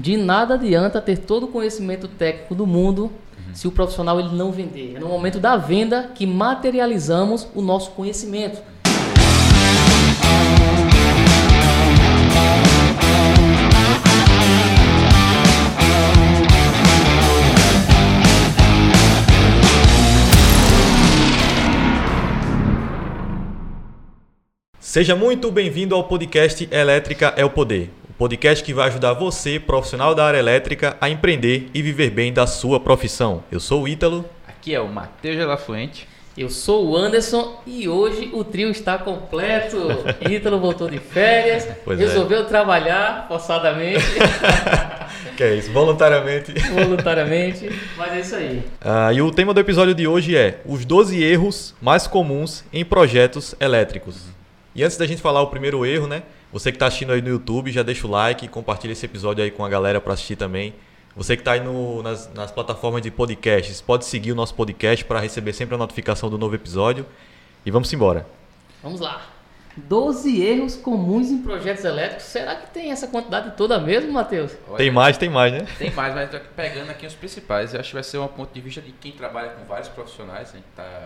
de nada adianta ter todo o conhecimento técnico do mundo uhum. se o profissional ele não vender. É no momento da venda que materializamos o nosso conhecimento. Seja muito bem-vindo ao podcast Elétrica é o Poder. Podcast que vai ajudar você, profissional da área elétrica, a empreender e viver bem da sua profissão. Eu sou o Ítalo. Aqui é o Matheus Gelafuente. Eu sou o Anderson e hoje o trio está completo. Ítalo voltou de férias, pois é. resolveu é. trabalhar forçadamente. que é isso, voluntariamente. Voluntariamente, mas é isso aí. Ah, e o tema do episódio de hoje é os 12 erros mais comuns em projetos elétricos. E antes da gente falar o primeiro erro, né? Você que está assistindo aí no YouTube, já deixa o like, compartilha esse episódio aí com a galera para assistir também. Você que está aí no, nas, nas, plataformas de podcasts, pode seguir o nosso podcast para receber sempre a notificação do novo episódio. E vamos embora. Vamos lá. 12 erros comuns em projetos elétricos. Será que tem essa quantidade toda mesmo, Matheus? Tem mais, tem mais, né? Tem mais, mas pegando aqui os principais, eu acho que vai ser um ponto de vista de quem trabalha com vários profissionais. A gente está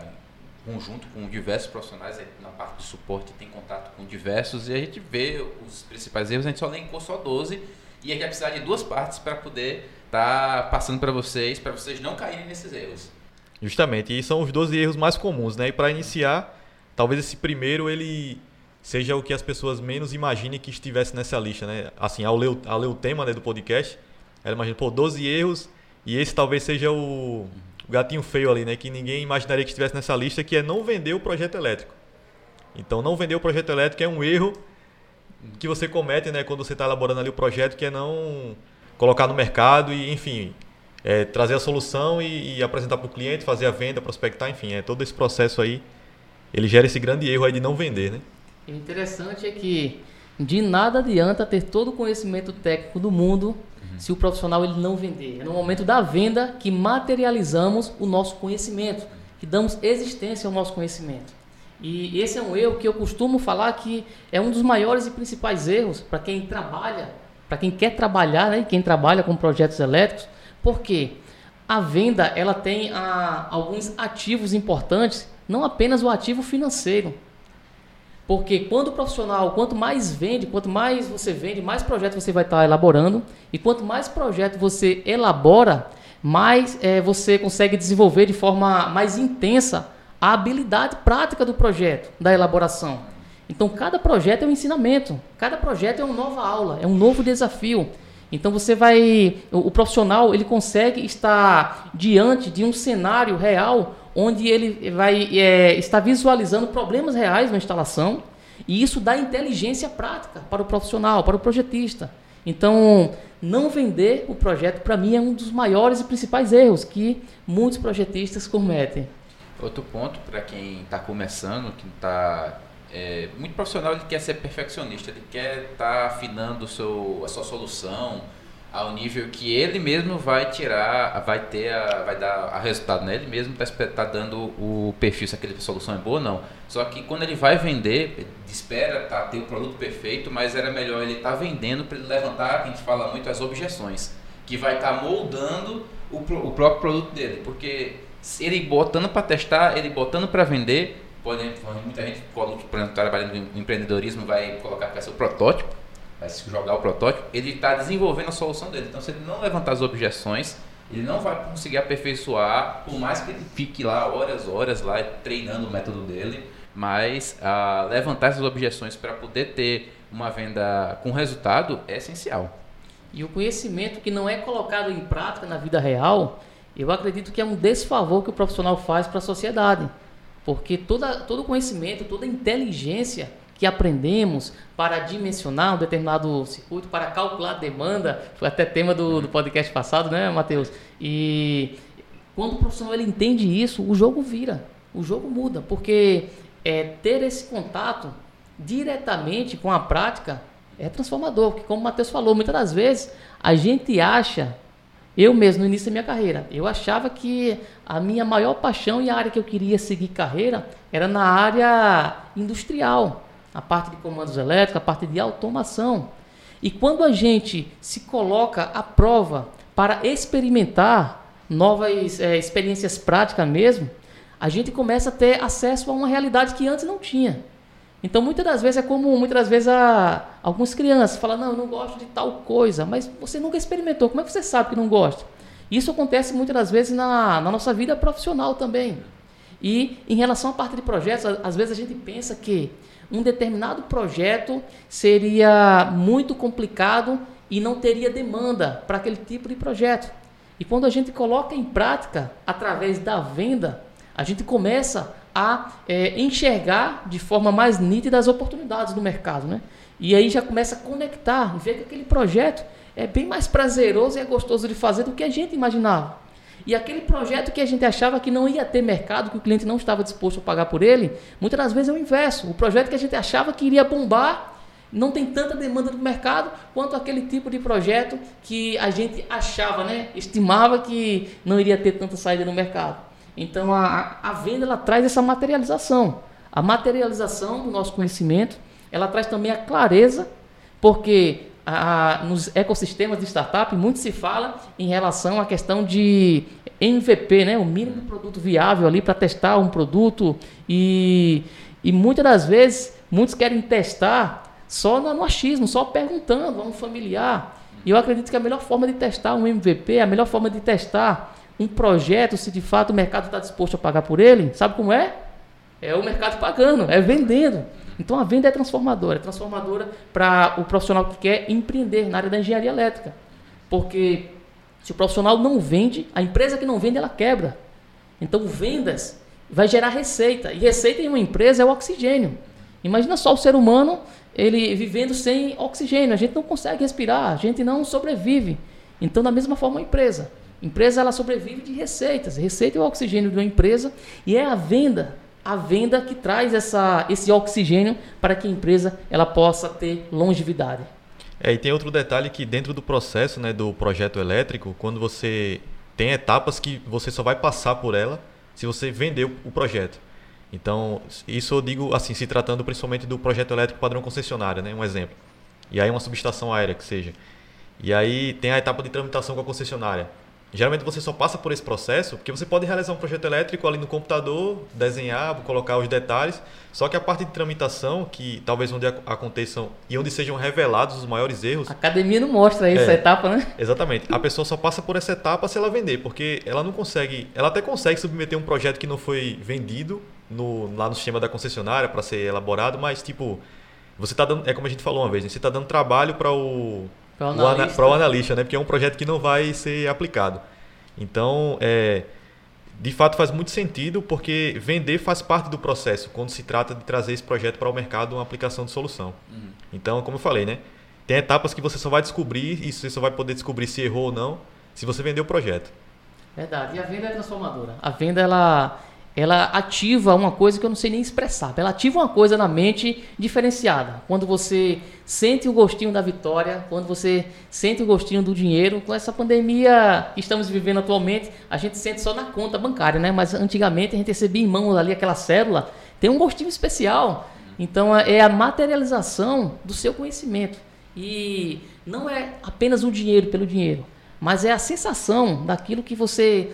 conjunto com diversos profissionais na parte de suporte tem contato com diversos e a gente vê os principais erros, a gente só elencou só 12 e a gente vai precisar de duas partes para poder estar tá passando para vocês, para vocês não caírem nesses erros. Justamente, e são os 12 erros mais comuns, né? E para iniciar, talvez esse primeiro ele seja o que as pessoas menos imaginem que estivesse nessa lista, né? Assim, ao ler, ao ler o tema né, do podcast, ela imagina, pô, 12 erros e esse talvez seja o o gatinho feio ali, né? Que ninguém imaginaria que estivesse nessa lista, que é não vender o projeto elétrico. Então, não vender o projeto elétrico é um erro que você comete, né? Quando você está elaborando ali o projeto, que é não colocar no mercado e, enfim, é, trazer a solução e, e apresentar para o cliente, fazer a venda, prospectar, enfim, é todo esse processo aí. Ele gera esse grande erro aí de não vender, né? O interessante é que de nada adianta ter todo o conhecimento técnico do mundo se o profissional ele não vender. É no momento da venda que materializamos o nosso conhecimento, que damos existência ao nosso conhecimento. E esse é um erro que eu costumo falar que é um dos maiores e principais erros para quem trabalha, para quem quer trabalhar, né, quem trabalha com projetos elétricos, porque a venda ela tem a, ah, alguns ativos importantes, não apenas o ativo financeiro, porque quando o profissional, quanto mais vende, quanto mais você vende, mais projetos você vai estar elaborando. E quanto mais projeto você elabora, mais é, você consegue desenvolver de forma mais intensa a habilidade prática do projeto, da elaboração. Então, cada projeto é um ensinamento, cada projeto é uma nova aula, é um novo desafio. Então, você vai. O, o profissional ele consegue estar diante de um cenário real onde ele vai é, estar visualizando problemas reais na instalação e isso dá inteligência prática para o profissional, para o projetista. Então, não vender o projeto, para mim, é um dos maiores e principais erros que muitos projetistas cometem. Outro ponto para quem está começando, que está é, muito profissional, ele quer ser perfeccionista, ele quer estar tá afinando seu, a sua solução, ao nível que ele mesmo vai tirar, vai ter, a, vai dar a resultado, né? Ele mesmo está tá dando o perfil se aquela solução é boa ou não. Só que quando ele vai vender, espera tá, ter o produto perfeito, mas era melhor ele estar tá vendendo para ele levantar, a gente fala muito, as objeções, que vai estar tá moldando o, o próprio produto dele, porque ele botando para testar, ele botando para vender, pode, muita gente, por exemplo, trabalhando em empreendedorismo, vai colocar vai ser o protótipo, vai jogar o protótipo, ele está desenvolvendo a solução dele. Então, se ele não levantar as objeções, ele não vai conseguir aperfeiçoar, por mais que ele fique lá horas, horas lá treinando o método dele, mas ah, levantar essas objeções para poder ter uma venda com resultado é essencial. E o conhecimento que não é colocado em prática na vida real, eu acredito que é um desfavor que o profissional faz para a sociedade. Porque toda, todo conhecimento, toda inteligência que aprendemos para dimensionar um determinado circuito, para calcular demanda, foi até tema do, do podcast passado, né, Matheus? E quando o profissional ele entende isso, o jogo vira, o jogo muda, porque é, ter esse contato diretamente com a prática é transformador, porque como o Matheus falou, muitas das vezes a gente acha, eu mesmo no início da minha carreira, eu achava que a minha maior paixão e a área que eu queria seguir carreira era na área industrial a parte de comandos elétricos, a parte de automação. E quando a gente se coloca à prova para experimentar novas é, experiências práticas mesmo, a gente começa a ter acesso a uma realidade que antes não tinha. Então, muitas das vezes é como muitas das vezes a, algumas crianças falam: Não, eu não gosto de tal coisa, mas você nunca experimentou, como é que você sabe que não gosta? Isso acontece muitas das vezes na, na nossa vida profissional também. E em relação à parte de projetos, às vezes a gente pensa que um determinado projeto seria muito complicado e não teria demanda para aquele tipo de projeto. E quando a gente coloca em prática através da venda, a gente começa a é, enxergar de forma mais nítida as oportunidades do mercado, né? E aí já começa a conectar ver que aquele projeto é bem mais prazeroso e é gostoso de fazer do que a gente imaginava. E aquele projeto que a gente achava que não ia ter mercado, que o cliente não estava disposto a pagar por ele, muitas das vezes é o inverso. O projeto que a gente achava que iria bombar não tem tanta demanda do mercado quanto aquele tipo de projeto que a gente achava, né, estimava que não iria ter tanta saída no mercado. Então a, a venda ela traz essa materialização. A materialização do nosso conhecimento, ela traz também a clareza, porque nos ecossistemas de startup muito se fala em relação à questão de MVP, né, o mínimo produto viável ali para testar um produto e, e muitas das vezes muitos querem testar só no, no achismo, só perguntando a um familiar. E eu acredito que a melhor forma de testar um MVP, a melhor forma de testar um projeto, se de fato o mercado está disposto a pagar por ele, sabe como é? É o mercado pagando, é vendendo. Então a venda é transformadora, é transformadora para o profissional que quer empreender na área da engenharia elétrica. Porque se o profissional não vende, a empresa que não vende, ela quebra. Então vendas vai gerar receita. E receita em uma empresa é o oxigênio. Imagina só o ser humano ele vivendo sem oxigênio. A gente não consegue respirar, a gente não sobrevive. Então, da mesma forma, a empresa. Empresa ela sobrevive de receitas. Receita é o oxigênio de uma empresa e é a venda a venda que traz essa, esse oxigênio para que a empresa ela possa ter longevidade. É, e tem outro detalhe que dentro do processo né, do projeto elétrico, quando você tem etapas que você só vai passar por ela se você vender o projeto. Então, isso eu digo assim, se tratando principalmente do projeto elétrico padrão concessionário, né, um exemplo. E aí uma subestação aérea que seja. E aí tem a etapa de tramitação com a concessionária. Geralmente você só passa por esse processo porque você pode realizar um projeto elétrico ali no computador, desenhar, colocar os detalhes. Só que a parte de tramitação, que talvez onde aconteçam e onde sejam revelados os maiores erros. A academia não mostra essa é, etapa, né? Exatamente. A pessoa só passa por essa etapa se ela vender, porque ela não consegue. Ela até consegue submeter um projeto que não foi vendido no, lá no sistema da concessionária para ser elaborado, mas tipo. Você está dando. É como a gente falou uma vez, né? você está dando trabalho para o para o analista. analista, né? Porque é um projeto que não vai ser aplicado. Então, é, de fato faz muito sentido porque vender faz parte do processo quando se trata de trazer esse projeto para o mercado uma aplicação de solução. Uhum. Então, como eu falei, né? Tem etapas que você só vai descobrir e você só vai poder descobrir se errou ou não se você vender o projeto. Verdade. E a venda é transformadora. A venda ela ela ativa uma coisa que eu não sei nem expressar. Ela ativa uma coisa na mente diferenciada. Quando você sente o gostinho da vitória, quando você sente o gostinho do dinheiro, com essa pandemia que estamos vivendo atualmente, a gente sente só na conta bancária, né? Mas antigamente a gente recebia em mãos ali aquela célula, tem um gostinho especial. Então é a materialização do seu conhecimento. E não é apenas o dinheiro pelo dinheiro, mas é a sensação daquilo que você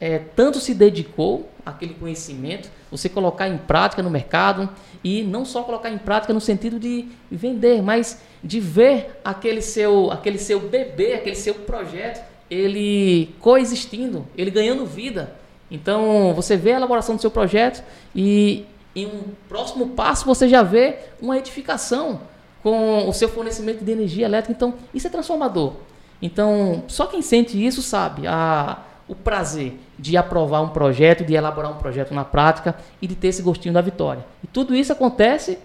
é, tanto se dedicou àquele conhecimento, você colocar em prática no mercado e não só colocar em prática no sentido de vender, mas de ver aquele seu, aquele seu bebê, aquele seu projeto, ele coexistindo, ele ganhando vida. Então você vê a elaboração do seu projeto e em um próximo passo você já vê uma edificação com o seu fornecimento de energia elétrica. Então isso é transformador. Então só quem sente isso sabe a o prazer de aprovar um projeto, de elaborar um projeto na prática e de ter esse gostinho da vitória. E tudo isso acontece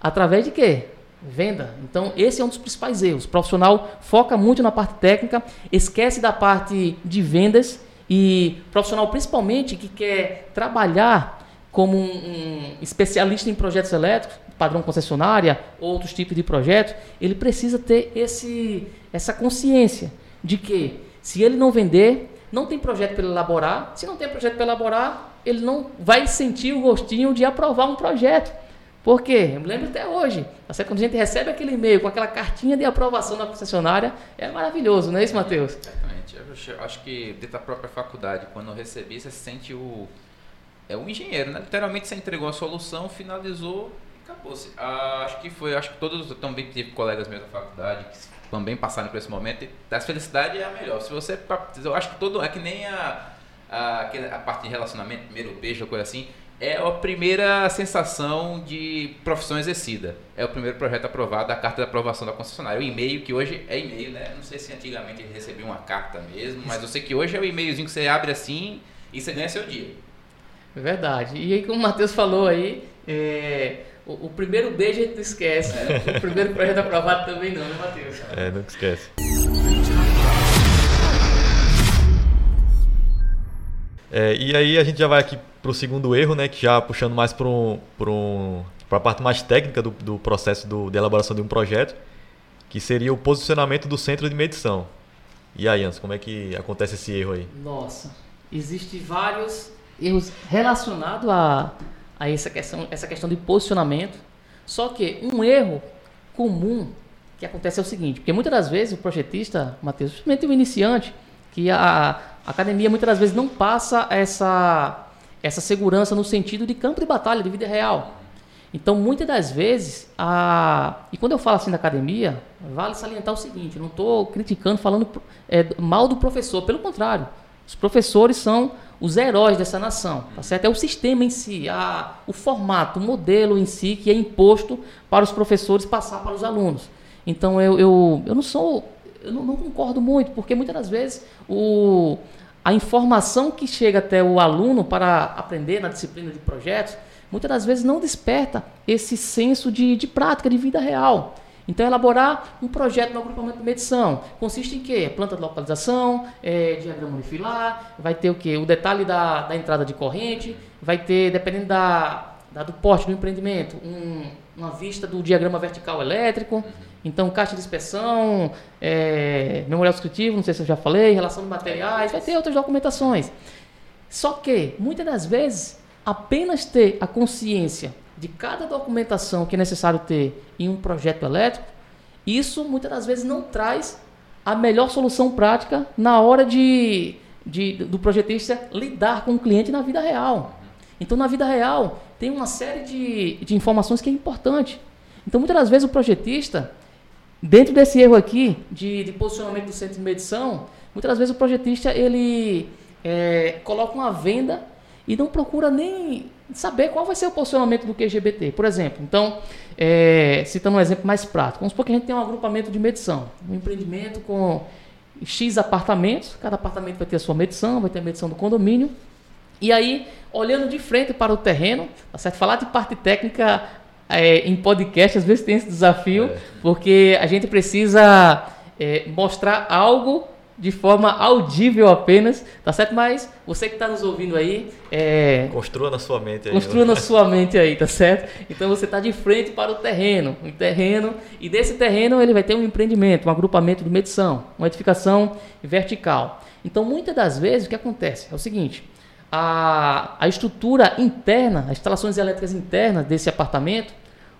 através de quê? Venda. Então, esse é um dos principais erros. O profissional foca muito na parte técnica, esquece da parte de vendas e profissional principalmente que quer trabalhar como um, um especialista em projetos elétricos, padrão concessionária, outros tipos de projetos, ele precisa ter esse, essa consciência de que se ele não vender, não tem projeto para elaborar. Se não tem projeto para elaborar, ele não vai sentir o gostinho de aprovar um projeto. Por quê? Eu me lembro até hoje. Tá certo? Quando a gente recebe aquele e-mail com aquela cartinha de aprovação da concessionária, é maravilhoso, não é isso, Matheus? Exatamente. Eu acho que dentro da própria faculdade, quando eu recebi, você se sente o. É o engenheiro, né? Literalmente você entregou a solução, finalizou acabou-se. Ah, acho que foi, acho que todos também tive colegas meus da faculdade que também passaram por esse momento. E felicidade é a melhor. Se você. Eu acho que todo. É que nem a, a, a parte de relacionamento, primeiro beijo, coisa assim. É a primeira sensação de profissão exercida. É o primeiro projeto aprovado, a carta de aprovação da concessionária. O e-mail, que hoje é e-mail, né? Não sei se antigamente ele recebia uma carta mesmo, mas eu sei que hoje é o e-mailzinho que você abre assim e você ganha seu dia. Verdade. E aí, como o Matheus falou aí, é, o, o, primeiro beijo a gente não esquece. Né? O primeiro projeto aprovado também não, né, Matheus? É, nunca esquece. É, e aí a gente já vai aqui para o segundo erro, né, que já puxando mais para um, um, a parte mais técnica do, do processo do, de elaboração de um projeto, que seria o posicionamento do centro de medição. E aí, Anderson, como é que acontece esse erro aí? Nossa, existem vários erros relacionados a, a essa, questão, essa questão de posicionamento. Só que um erro comum que acontece é o seguinte, porque muitas das vezes o projetista, Matheus, principalmente o iniciante, que a, a academia muitas das vezes não passa essa, essa segurança no sentido de campo de batalha, de vida real. Então, muitas das vezes, a... e quando eu falo assim da academia, vale salientar o seguinte: não estou criticando, falando é, mal do professor, pelo contrário. Os professores são os heróis dessa nação, tá certo? É o sistema em si, a, o formato, o modelo em si que é imposto para os professores passar para os alunos. Então, eu, eu, eu não sou eu não, não, concordo muito, porque muitas das vezes o, a informação que chega até o aluno para aprender na disciplina de projetos, muitas das vezes não desperta esse senso de, de prática, de vida real. Então, elaborar um projeto no agrupamento de medição consiste em quê? Planta de localização, é, diagrama unifilar, vai ter o quê? O detalhe da, da entrada de corrente, vai ter, dependendo da, da do porte do empreendimento, um, uma vista do diagrama vertical elétrico, então, caixa de inspeção, é, memorial descritivo, não sei se eu já falei, relação de materiais, vai ter outras documentações. Só que, muitas das vezes, apenas ter a consciência de cada documentação que é necessário ter em um projeto elétrico, isso muitas das vezes não traz a melhor solução prática na hora de, de, do projetista lidar com o cliente na vida real. Então, na vida real, tem uma série de, de informações que é importante. Então, muitas das vezes, o projetista Dentro desse erro aqui de, de, posicionamento do centro de medição, muitas vezes o projetista ele é, coloca uma venda e não procura nem saber qual vai ser o posicionamento do QGBT. Por exemplo, então, é, citando um exemplo mais prático, vamos supor que a gente tem um agrupamento de medição, um empreendimento com X apartamentos, cada apartamento vai ter a sua medição, vai ter a medição do condomínio, e aí, olhando de frente para o terreno, tá certo? falar de parte técnica é, em podcast, às vezes tem esse desafio, é. porque a gente precisa é, mostrar algo de forma audível apenas, tá certo? Mas você que está nos ouvindo aí. É, construa na sua mente aí. Construa na sua mente aí, tá certo? Então você está de frente para o terreno. Um terreno, e desse terreno ele vai ter um empreendimento, um agrupamento de medição, uma edificação vertical. Então muitas das vezes o que acontece é o seguinte: a, a estrutura interna, as instalações elétricas internas desse apartamento,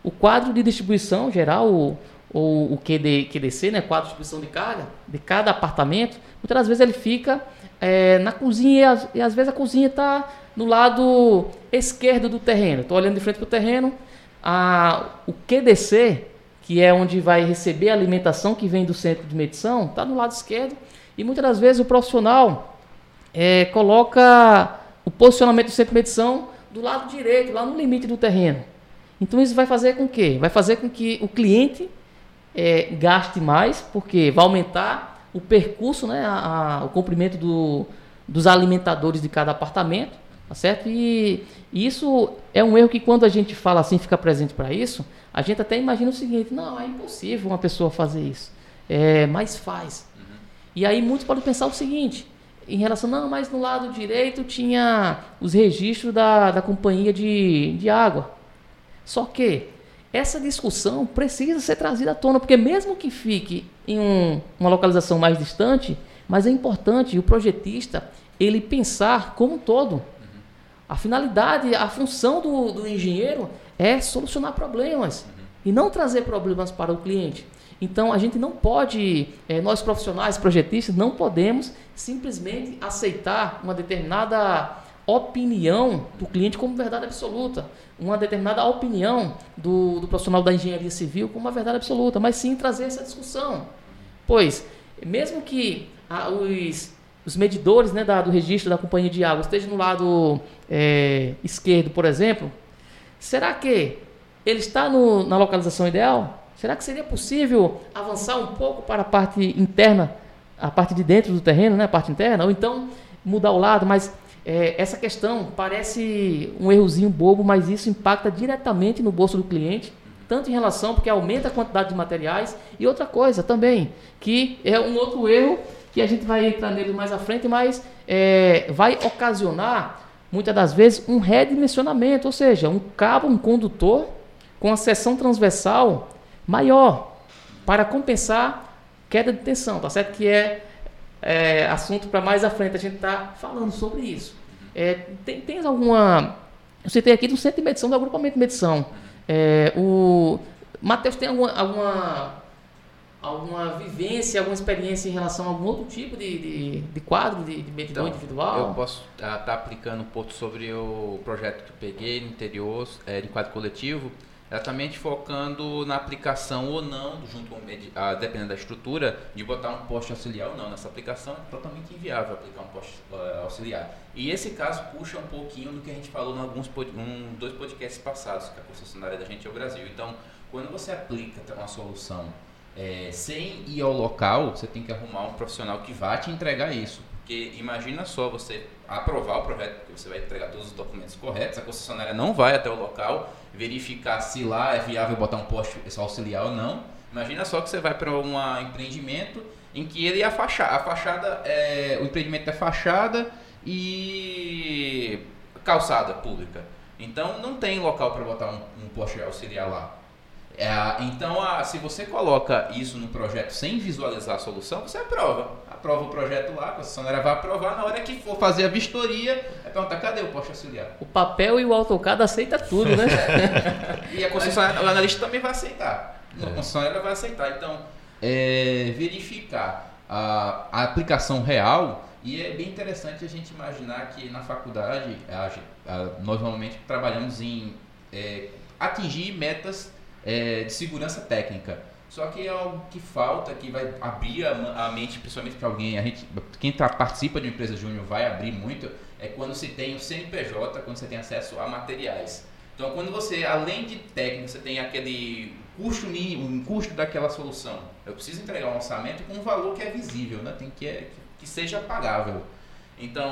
o quadro de distribuição geral, o, o, o QD, QDC, né, quadro de distribuição de carga, de cada apartamento, muitas das vezes ele fica é, na cozinha e, as, e, às vezes a cozinha está no lado esquerdo do terreno. Estou olhando de frente para o terreno, a, o QDC, que é onde vai receber a alimentação que vem do centro de medição, está no lado esquerdo. E muitas das vezes o profissional é, coloca o posicionamento do centro de medição do lado direito, lá no limite do terreno. Então isso vai fazer com que? Vai fazer com que o cliente é, gaste mais, porque vai aumentar o percurso, né, a, a, o comprimento do, dos alimentadores de cada apartamento, tá certo? E, isso é um erro que quando a gente fala assim, fica presente para isso, a gente até imagina o seguinte, não, é impossível uma pessoa fazer isso, é, mas faz. Uhum. E aí muitos podem pensar o seguinte, em relação, não, mas no lado direito tinha os registros da, da companhia de, de água. Só que essa discussão precisa ser trazida à tona, porque mesmo que fique em um, uma localização mais distante, mas é importante o projetista ele pensar como um todo. A finalidade, a função do, do engenheiro é solucionar problemas e não trazer problemas para o cliente. Então a gente não pode, é, nós profissionais, projetistas, não podemos simplesmente aceitar uma determinada opinião do cliente como verdade absoluta, uma determinada opinião do, do profissional da engenharia civil como uma verdade absoluta, mas sim trazer essa discussão. Pois, mesmo que ah, os, os medidores né, da, do registro da companhia de água estejam no lado é, esquerdo, por exemplo, será que ele está no, na localização ideal? Será que seria possível avançar um pouco para a parte interna, a parte de dentro do terreno, né, a parte interna? Ou então mudar o lado, mas é, essa questão parece um errozinho bobo, mas isso impacta diretamente no bolso do cliente, tanto em relação porque aumenta a quantidade de materiais e outra coisa também, que é um outro erro que a gente vai entrar nele mais à frente, mas é, vai ocasionar muitas das vezes um redimensionamento, ou seja, um cabo, um condutor com a seção transversal maior para compensar queda de tensão, tá certo? Que é, é assunto para mais à frente a gente tá falando sobre isso. É, tem, tem alguma. Eu citei aqui do centro de medição, do agrupamento de medição. É, o Matheus tem alguma, alguma, alguma vivência, alguma experiência em relação a algum outro tipo de, de, de quadro de, de medidor então, individual? Eu posso estar tá, tá aplicando um pouco sobre o projeto que eu peguei no interior, é, de quadro coletivo exatamente focando na aplicação ou não, junto a, dependendo da estrutura, de botar um poste auxiliar ou não. Nessa aplicação é totalmente inviável aplicar um poste uh, auxiliar. E esse caso puxa um pouquinho do que a gente falou em alguns um, dois podcasts passados, que a concessionária da gente é o Brasil. Então, quando você aplica uma solução é, sem ir ao local, você tem que arrumar um profissional que vá te entregar isso. Porque imagina só você aprovar o projeto, porque você vai entregar todos os documentos corretos, a concessionária não vai até o local verificar se lá é viável botar um poste auxiliar ou não. Imagina só que você vai para um empreendimento em que ele é a fachada, a fachada é, o empreendimento é fachada e calçada pública. Então não tem local para botar um, um poste auxiliar lá. É, então, a, se você coloca isso no projeto sem visualizar a solução, você aprova. Aprova o projeto lá, a concessionária vai aprovar. Na hora que for fazer a vistoria, é perguntar: cadê o poste auxiliar? O papel e o AutoCAD aceita tudo, né? e a concessionária, o analista também vai aceitar. A é. concessionária vai aceitar. Então, é, verificar a, a aplicação real. E é bem interessante a gente imaginar que na faculdade, a, a, nós normalmente trabalhamos em é, atingir metas é, de segurança técnica. Só que é algo que falta, que vai abrir a, a mente, principalmente para alguém. A gente, quem tá, participa de uma empresa júnior vai abrir muito, é quando se tem o CNPJ, quando você tem acesso a materiais. Então, quando você, além de técnico, você tem aquele custo mínimo, um custo daquela solução. Eu preciso entregar um orçamento com um valor que é visível, né? Tem que, é, que seja pagável. Então,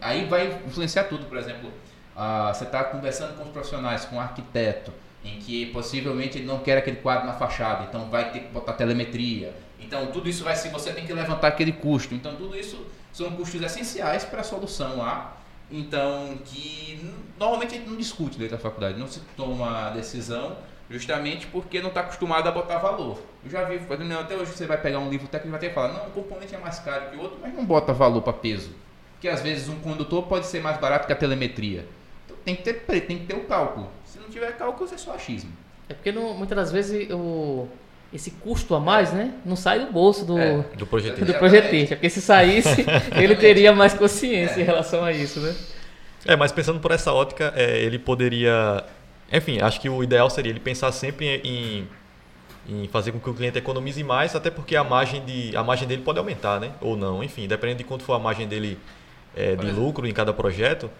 aí vai influenciar tudo. Por exemplo, ah, você está conversando com os profissionais, com o arquiteto, em que possivelmente ele não quer aquele quadro na fachada, então vai ter que botar telemetria. Então tudo isso vai ser, você tem que levantar aquele custo. Então tudo isso são custos essenciais para a solução A. Então que normalmente a gente não discute dentro da faculdade, não se toma decisão justamente porque não está acostumado a botar valor. Eu já vi, até hoje você vai pegar um livro técnico e vai ter que falar, não, um componente é mais caro que o outro, mas não bota valor para peso. Porque às vezes um condutor pode ser mais barato que a telemetria. Então tem que ter, tem que ter o cálculo não tiver cálculo, é só achismo. É porque não, muitas das vezes o, esse custo a mais, né, não sai do bolso do, é, do projetista. Do projetista. Porque se saísse, ele teria mais consciência é. em relação a isso, né? É, mas pensando por essa ótica, é, ele poderia. Enfim, acho que o ideal seria ele pensar sempre em, em fazer com que o cliente economize mais, até porque a margem, de, a margem dele pode aumentar, né? Ou não. Enfim, dependendo de quanto for a margem dele é, de lucro em cada projeto,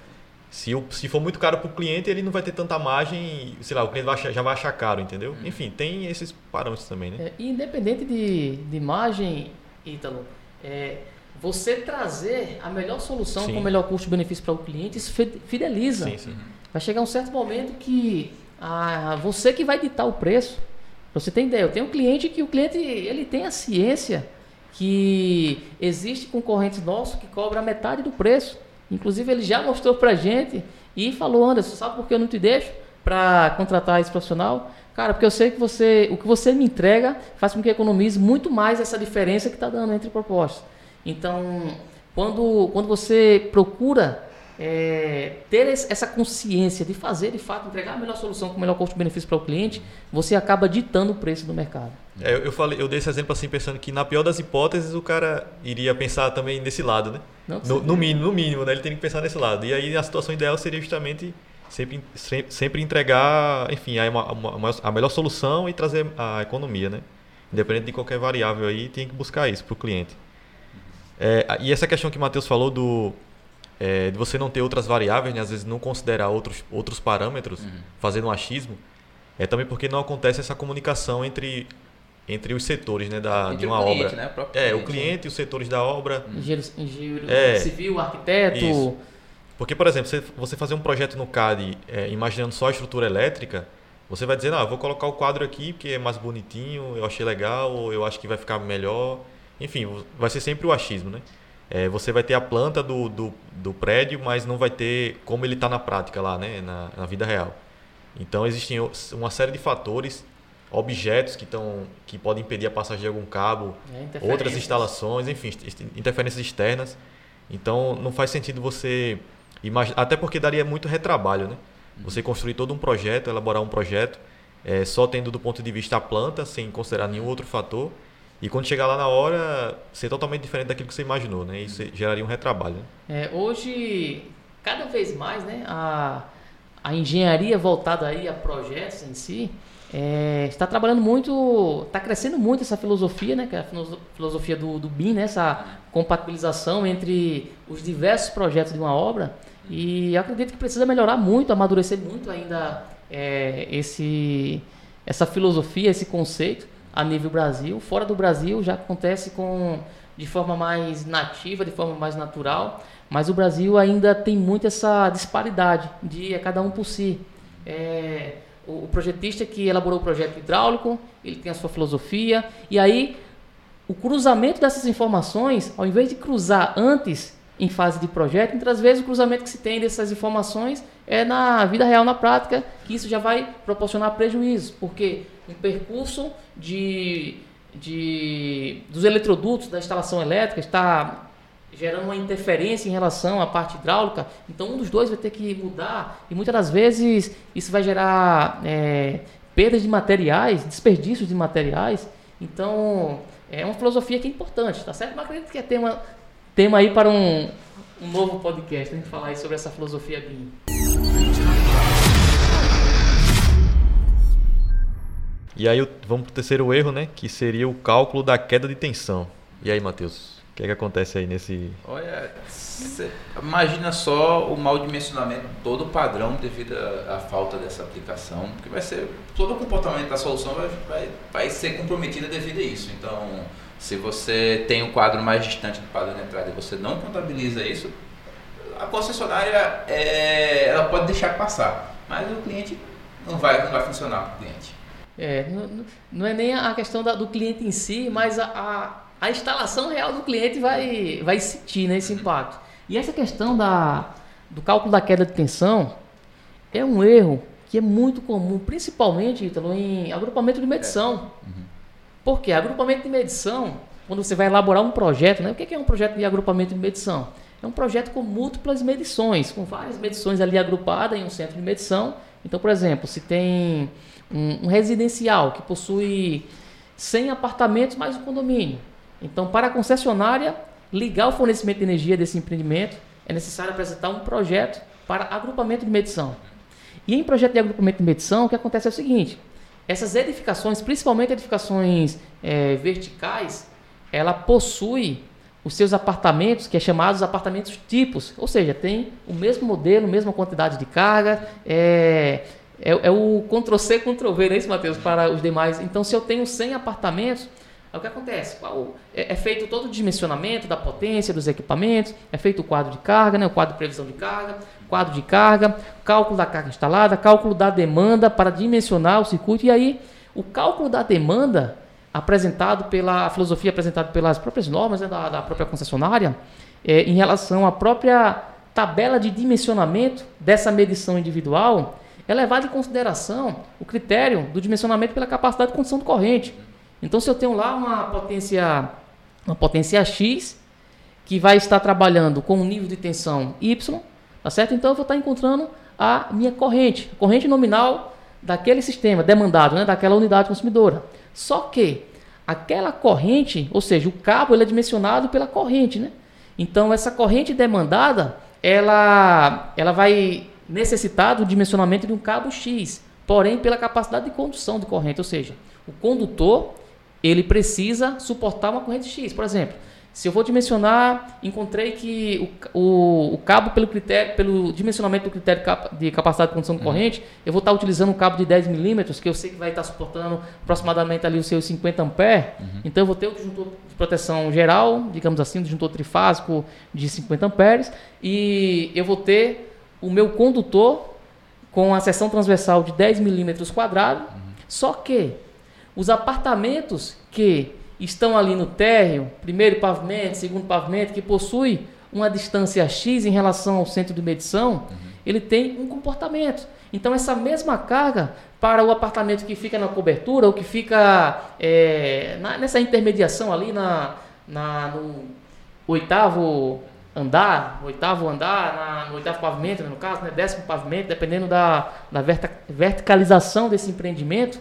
se, eu, se for muito caro para o cliente, ele não vai ter tanta margem, sei lá, o cliente vai achar, já vai achar caro, entendeu? Hum. Enfim, tem esses parâmetros também, né? É, independente de, de margem, Ítalo, é, você trazer a melhor solução sim. com o melhor custo-benefício para o cliente, isso fideliza. Sim, sim. Vai chegar um certo momento que ah, você que vai ditar o preço. Você tem ideia, eu tenho um cliente que o cliente ele tem a ciência que existe concorrentes nossos que cobram a metade do preço. Inclusive, ele já mostrou pra gente e falou: Anderson, sabe por que eu não te deixo para contratar esse profissional? Cara, porque eu sei que você, o que você me entrega faz com que economize muito mais essa diferença que está dando entre propostas. Então, quando, quando você procura é, ter essa consciência de fazer, de fato, entregar a melhor solução com o melhor custo-benefício para o cliente, você acaba ditando o preço do mercado. É, eu, falei, eu dei esse exemplo assim, pensando que na pior das hipóteses o cara iria pensar também nesse lado, né? Não, no, no, mínimo, no mínimo, né? Ele tem que pensar nesse lado. E aí a situação ideal seria justamente sempre, sempre entregar, enfim, a, uma, a melhor solução e trazer a economia, né? Independente de qualquer variável aí, tem que buscar isso para o cliente. É, e essa questão que o Matheus falou do é, de você não ter outras variáveis, né? às vezes não considerar outros, outros parâmetros, uhum. fazendo um achismo, é também porque não acontece essa comunicação entre, entre os setores né, da, entre de uma cliente, obra. Né? O é, cliente, o cliente e os setores da obra. Engenheiro, engenheiro é, civil, arquiteto. Isso. Porque, por exemplo, você, você fazer um projeto no CAD é, imaginando só a estrutura elétrica, você vai dizer, não, eu vou colocar o quadro aqui porque é mais bonitinho, eu achei legal, ou eu acho que vai ficar melhor. Enfim, vai ser sempre o achismo, né? É, você vai ter a planta do, do, do, prédio, mas não vai ter como ele está na prática lá, né? Na, na, vida real. Então existem uma série de fatores, objetos que, tão, que podem impedir a passagem de algum cabo, é, outras instalações, enfim, interferências externas. Então não faz sentido você imaginar, até porque daria muito retrabalho, né? Uhum. Você construir todo um projeto, elaborar um projeto, é, só tendo do ponto de vista a planta, sem considerar nenhum outro fator. E quando chegar lá na hora, ser totalmente diferente daquilo que você imaginou, né? Isso geraria um retrabalho. Né? É, hoje, cada vez mais, né, a, a engenharia voltada aí a projetos em si, é, está trabalhando muito, está crescendo muito essa filosofia, né, que é a filosofia do, do BIM, né, essa compatibilização entre os diversos projetos de uma obra. E acredito que precisa melhorar muito, amadurecer muito ainda é, esse, essa filosofia, esse conceito a nível Brasil. Fora do Brasil já acontece com de forma mais nativa, de forma mais natural, mas o Brasil ainda tem muito essa disparidade de é cada um por si. É, o projetista que elaborou o projeto hidráulico, ele tem a sua filosofia, e aí o cruzamento dessas informações, ao invés de cruzar antes em fase de projeto, muitas vezes o cruzamento que se tem dessas informações é na vida real, na prática, que isso já vai proporcionar prejuízos, porque um percurso de, de, dos eletrodutos da instalação elétrica está gerando uma interferência em relação à parte hidráulica, então um dos dois vai ter que mudar e muitas das vezes isso vai gerar é, perdas de materiais, desperdícios de materiais. Então é uma filosofia que é importante, tá certo? Mas acredito que é tema, tema aí para um, um novo podcast, a gente falar aí sobre essa filosofia BIM. E aí vamos para o terceiro erro, né? Que seria o cálculo da queda de tensão. E aí, Matheus? O que, é que acontece aí nesse. Olha, imagina só o mal dimensionamento todo padrão devido à falta dessa aplicação, porque vai ser. Todo o comportamento da solução vai, vai, vai ser comprometido devido a isso. Então, se você tem um quadro mais distante do padrão de entrada e você não contabiliza isso, a concessionária é, ela pode deixar passar, mas o cliente não vai, não vai funcionar para o cliente. É, não, não é nem a questão da, do cliente em si, mas a, a, a, instalação real do cliente vai, vai sentir né, esse impacto. E essa questão da, do cálculo da queda de tensão é um erro que é muito comum, principalmente, Ítalo, em agrupamento de medição. Uhum. Por quê? Agrupamento de medição, quando você vai elaborar um projeto, né? o que é um projeto de agrupamento de medição? É um projeto com múltiplas medições, com várias medições ali agrupadas em um centro de medição. Então, por exemplo, se tem um, um residencial que possui 100 apartamentos mais um condomínio. Então, para a concessionária ligar o fornecimento de energia desse empreendimento, é necessário apresentar um projeto para agrupamento de medição. E em projeto de agrupamento de medição, o que acontece é o seguinte: essas edificações, principalmente edificações é, verticais, ela possui os seus apartamentos, que é chamados apartamentos tipos, ou seja, tem o mesmo modelo, mesma quantidade de carga, é, é, é o Ctrl-C, Ctrl-V, não é isso, Matheus? Para os demais. Então, se eu tenho 100 apartamentos, é o que acontece? É, é, feito todo o dimensionamento da potência dos equipamentos, é feito o quadro de carga, né? o quadro de previsão de carga, quadro de carga, cálculo da carga instalada, cálculo da demanda para dimensionar o circuito. E aí, o cálculo da demanda apresentado pela filosofia apresentada pelas próprias normas né, da, da, própria concessionária, é, em relação à própria tabela de dimensionamento dessa medição individual, é levado em consideração o critério do dimensionamento pela capacidade de condição do corrente. Então, se eu tenho lá uma potência, uma potência X, que vai estar trabalhando com um nível de tensão Y, Tá certo? Então eu vou estar encontrando a minha corrente, a corrente nominal daquele sistema demandado, né, daquela unidade consumidora. Só que aquela corrente, ou seja, o cabo ele é dimensionado pela corrente, né? Então essa corrente demandada, ela, ela vai necessitar do dimensionamento de um cabo X, porém pela capacidade de condução de corrente, ou seja, o condutor ele precisa suportar uma corrente X, por exemplo. Se eu vou dimensionar, encontrei que o, o, o, cabo, pelo, critério, pelo dimensionamento do critério de capacidade de condução de uhum. corrente, eu vou estar utilizando um cabo de 10 milímetros, que eu sei que vai estar suportando aproximadamente ali os seus 50 amperes. Uhum. Então eu vou ter o disjuntor de proteção geral, digamos assim, o disjuntor trifásico de 50 amperes, e eu vou ter o meu condutor com a seção transversal de 10 milímetros quadrados. Uhum. Só que os apartamentos que estão ali no térreo, primeiro pavimento, segundo pavimento, que possui uma distância X em relação ao centro de medição, uhum. ele tem um comportamento. Então, essa mesma carga para o apartamento que fica na cobertura ou que fica é, na, nessa intermediação ali na, na, no oitavo andar, oitavo andar, na, no oitavo pavimento, no caso, né, décimo pavimento, dependendo da, da verticalização desse empreendimento,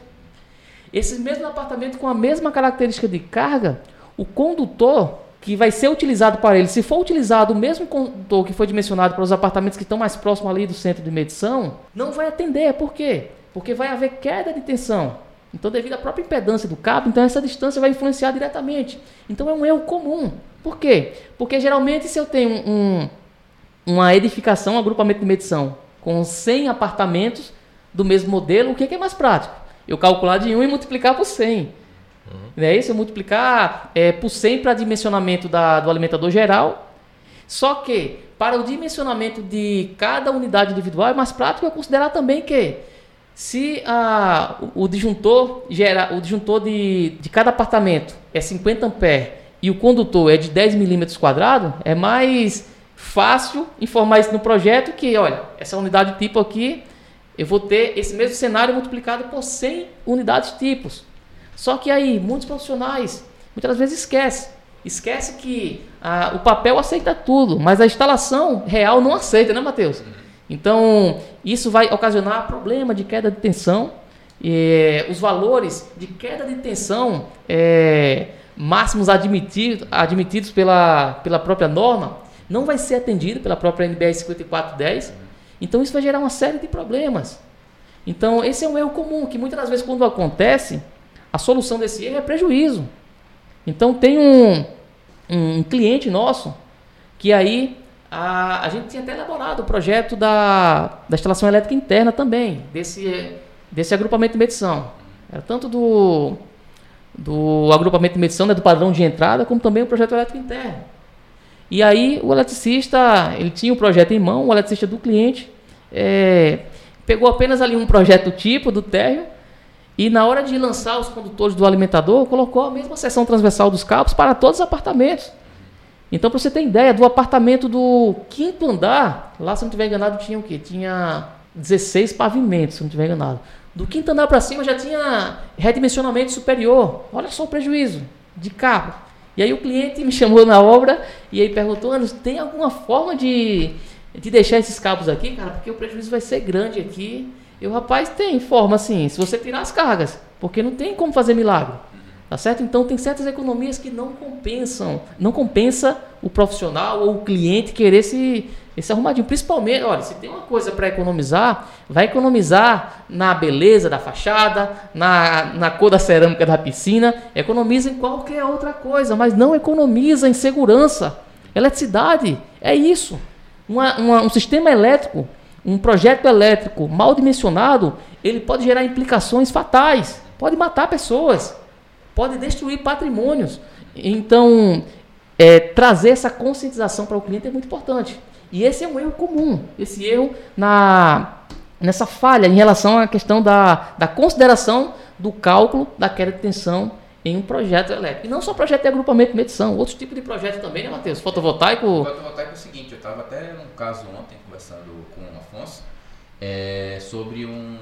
esse mesmo apartamento com a mesma característica de carga, o condutor que vai ser utilizado para ele, se for utilizado o mesmo condutor que foi dimensionado para os apartamentos que estão mais próximos ali do centro de medição, não vai atender. Por quê? Porque vai haver queda de tensão. Então, devido à própria impedância do cabo, então essa distância vai influenciar diretamente. Então, é um erro comum. Por quê? Porque geralmente, se eu tenho um, uma edificação, um agrupamento de medição com 100 apartamentos do mesmo modelo, o que é mais prático? Eu calcular de 1 e multiplicar por 100. Uhum. É isso? Eu multiplicar é, por 100 para dimensionamento da, do alimentador geral. Só que, para o dimensionamento de cada unidade individual, é mais prático eu considerar também que se a, o, o disjuntor, gera, o disjuntor de, de cada apartamento é 50 amperes e o condutor é de 10 milímetros quadrados, é mais fácil informar isso no projeto que, olha, essa unidade tipo aqui eu vou ter esse mesmo cenário multiplicado por 100 unidades tipos. Só que aí, muitos profissionais muitas vezes esquecem. Esquece que ah, o papel aceita tudo, mas a instalação real não aceita, né, Matheus? Então, isso vai ocasionar problema de queda de tensão. E, os valores de queda de tensão é, máximos admitidos, admitidos pela, pela própria norma não vai ser atendido pela própria NBR 5410 então isso vai gerar uma série de problemas. Então esse é um erro comum que muitas das vezes quando acontece, a solução desse erro é prejuízo. Então tem um, um cliente nosso que aí a, a gente tinha até elaborado o projeto da, da instalação elétrica interna também, desse, desse agrupamento de medição. Era tanto do, do agrupamento de medição, né, do padrão de entrada, como também o projeto elétrico interno. E aí o eletricista, ele tinha o projeto em mão, o eletricista do cliente, é, pegou apenas ali um projeto tipo do térreo e na hora de lançar os condutores do alimentador, colocou a mesma seção transversal dos cabos para todos os apartamentos. Então, para você ter ideia, do apartamento do quinto andar, lá se não estiver enganado, tinha o quê? Tinha 16 pavimentos, se não estiver enganado. Do quinto andar para cima já tinha redimensionamento superior. Olha só o prejuízo de carro. E aí o cliente me chamou na obra e aí perguntou, Anos, tem alguma forma de, de deixar esses cabos aqui, cara? Porque o prejuízo vai ser grande aqui. E o rapaz tem forma assim, se você tirar as cargas, porque não tem como fazer milagre. Tá certo? Então tem certas economias que não compensam, não compensa o profissional ou o cliente querer se esse arrumadinho. Principalmente, olha, se tem uma coisa para economizar, vai economizar na beleza da fachada, na, na cor da cerâmica da piscina, economiza em qualquer outra coisa, mas não economiza em segurança. Eletricidade é isso. Uma, uma, um sistema elétrico, um projeto elétrico mal dimensionado, ele pode gerar implicações fatais, pode matar pessoas, pode destruir patrimônios. Então, é, trazer essa conscientização para o cliente é muito importante. E esse é um erro comum, esse erro na, nessa falha em relação à questão da, da consideração do cálculo da queda de tensão em um projeto elétrico. E não só projeto de agrupamento de medição, outros tipos de projeto também, né, Matheus? Fotovoltaico. O fotovoltaico é o seguinte, eu estava até num caso ontem conversando com o Afonso é, sobre um,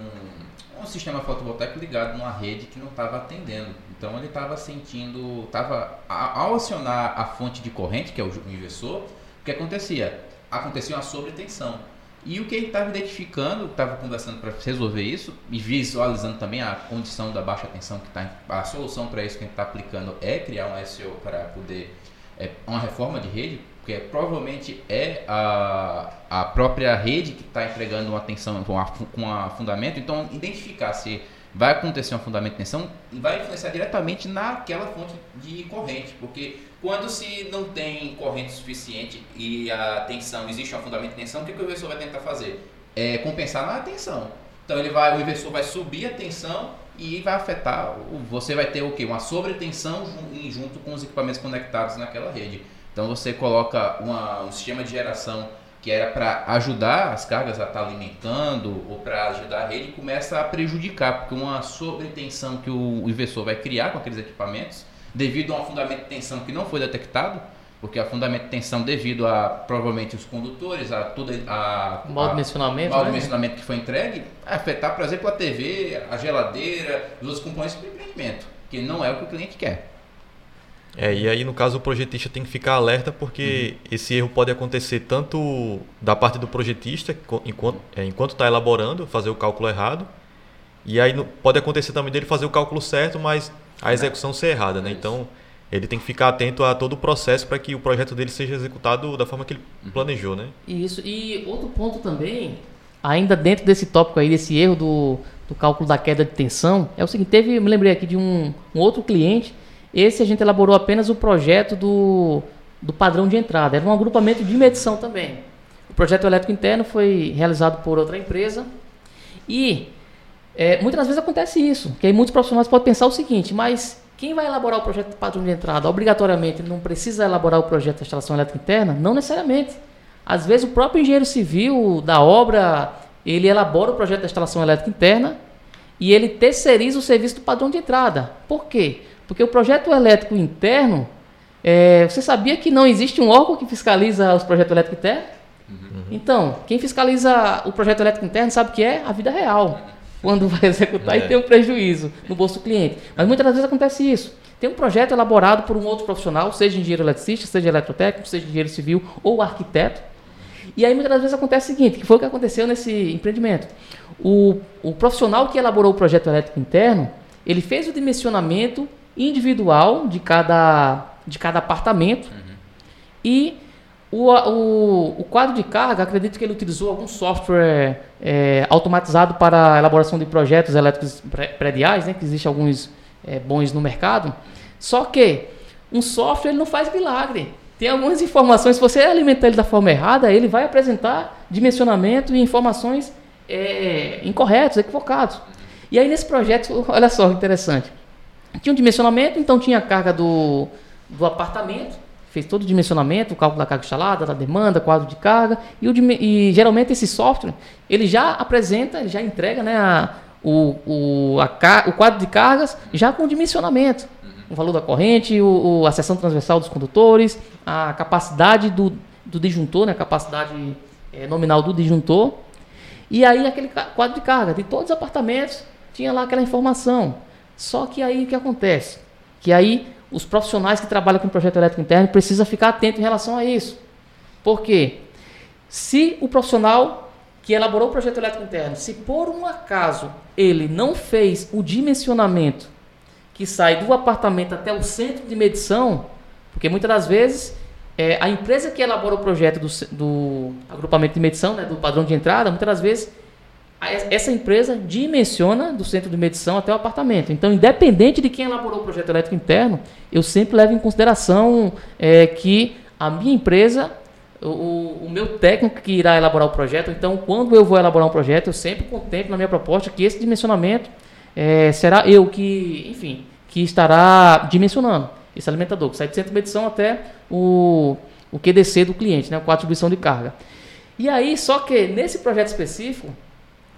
um sistema fotovoltaico ligado numa rede que não estava atendendo. Então ele estava sentindo, estava ao acionar a fonte de corrente, que é o inversor, o que acontecia? Acontecia uma sobretensão. E o que ele estava identificando, estava conversando para resolver isso, e visualizando também a condição da baixa tensão que está. A solução para isso que a gente está aplicando é criar um SEO para poder. É, uma reforma de rede, porque provavelmente é a, a própria rede que está entregando uma tensão com, a, com a fundamento. Então, identificar se vai acontecer um fundamento de tensão vai influenciar diretamente naquela fonte de corrente, porque quando se não tem corrente suficiente e a tensão, existe um fundamento de tensão, o que, que o inversor vai tentar fazer? É compensar na tensão. Então ele vai, o inversor vai subir a tensão e vai afetar, você vai ter o que? Uma sobretensão junto com os equipamentos conectados naquela rede. Então você coloca uma, um sistema de geração que era para ajudar as cargas a estar tá alimentando ou para ajudar a rede, começa a prejudicar, porque uma sobretensão que o inversor vai criar com aqueles equipamentos, devido a um fundamento de tensão que não foi detectado, porque a fundamento de tensão devido a provavelmente os condutores, a tudo a o dimensionamento, né? dimensionamento que foi entregue, afetar, por exemplo, a TV, a geladeira, os outros componentes do empreendimento, que não é o que o cliente quer. É, e aí no caso o projetista tem que ficar alerta porque uhum. esse erro pode acontecer tanto da parte do projetista, enquanto é, está elaborando, fazer o cálculo errado, e aí pode acontecer também dele fazer o cálculo certo, mas a execução ser errada, né? Então ele tem que ficar atento a todo o processo para que o projeto dele seja executado da forma que ele uhum. planejou, né? Isso. E outro ponto também, ainda dentro desse tópico aí, desse erro do, do cálculo da queda de tensão, é o seguinte, teve, me lembrei aqui de um, um outro cliente esse a gente elaborou apenas o projeto do, do padrão de entrada. Era um agrupamento de medição também. O projeto elétrico interno foi realizado por outra empresa e é, muitas vezes acontece isso, que aí muitos profissionais podem pensar o seguinte, mas quem vai elaborar o projeto de padrão de entrada obrigatoriamente não precisa elaborar o projeto de instalação elétrica interna? Não necessariamente. Às vezes o próprio engenheiro civil da obra, ele elabora o projeto de instalação elétrica interna e ele terceiriza o serviço do padrão de entrada. Por quê? Porque o projeto elétrico interno, é, você sabia que não existe um órgão que fiscaliza os projetos elétricos internos? Uhum. Então, quem fiscaliza o projeto elétrico interno sabe que é a vida real. Quando vai executar é. e tem um prejuízo no bolso do cliente. Mas muitas vezes acontece isso. Tem um projeto elaborado por um outro profissional, seja engenheiro eletricista, seja eletrotécnico, seja engenheiro civil ou arquiteto. E aí muitas vezes acontece o seguinte, que foi o que aconteceu nesse empreendimento. O, o profissional que elaborou o projeto elétrico interno, ele fez o dimensionamento individual de cada, de cada apartamento. Uhum. E o, o, o, quadro de carga, acredito que ele utilizou algum software é, automatizado para a elaboração de projetos elétricos prediais, né, que existem alguns é, bons no mercado. Só que um software ele não faz milagre. Tem algumas informações, se você alimentar ele da forma errada, ele vai apresentar dimensionamento e informações é, incorretos, equivocados. E aí nesse projeto, olha só que interessante. Tinha um dimensionamento, então tinha a carga do, do apartamento, fez todo o dimensionamento, o cálculo da carga instalada, da demanda, quadro de carga, e, o, e geralmente esse software, ele já apresenta, ele já entrega né, a, o, o, a, o quadro de cargas já com o dimensionamento. O valor da corrente, o, o, a seção transversal dos condutores, a capacidade do, do disjuntor, né, a capacidade é, nominal do disjuntor, e aí aquele quadro de carga de todos os apartamentos tinha lá aquela informação. Só que aí o que acontece? Que aí os profissionais que trabalham com projeto elétrico interno precisam ficar atentos em relação a isso. Por quê? Se o profissional que elaborou o projeto elétrico interno, se por um acaso ele não fez o dimensionamento que sai do apartamento até o centro de medição, porque muitas das vezes é, a empresa que elabora o projeto do, do agrupamento de medição, né, do padrão de entrada, muitas das vezes essa empresa dimensiona do centro de medição até o apartamento. Então, independente de quem elaborou o projeto elétrico interno, eu sempre levo em consideração é, que a minha empresa, o, o, meu técnico que irá elaborar o projeto, então, quando eu vou elaborar um projeto, eu sempre contemplo na minha proposta que esse dimensionamento é, será eu que, enfim, que estará dimensionando esse alimentador, que sai do centro de medição até o, o QDC do cliente, né, com a atribuição de carga. E aí, só que nesse projeto específico,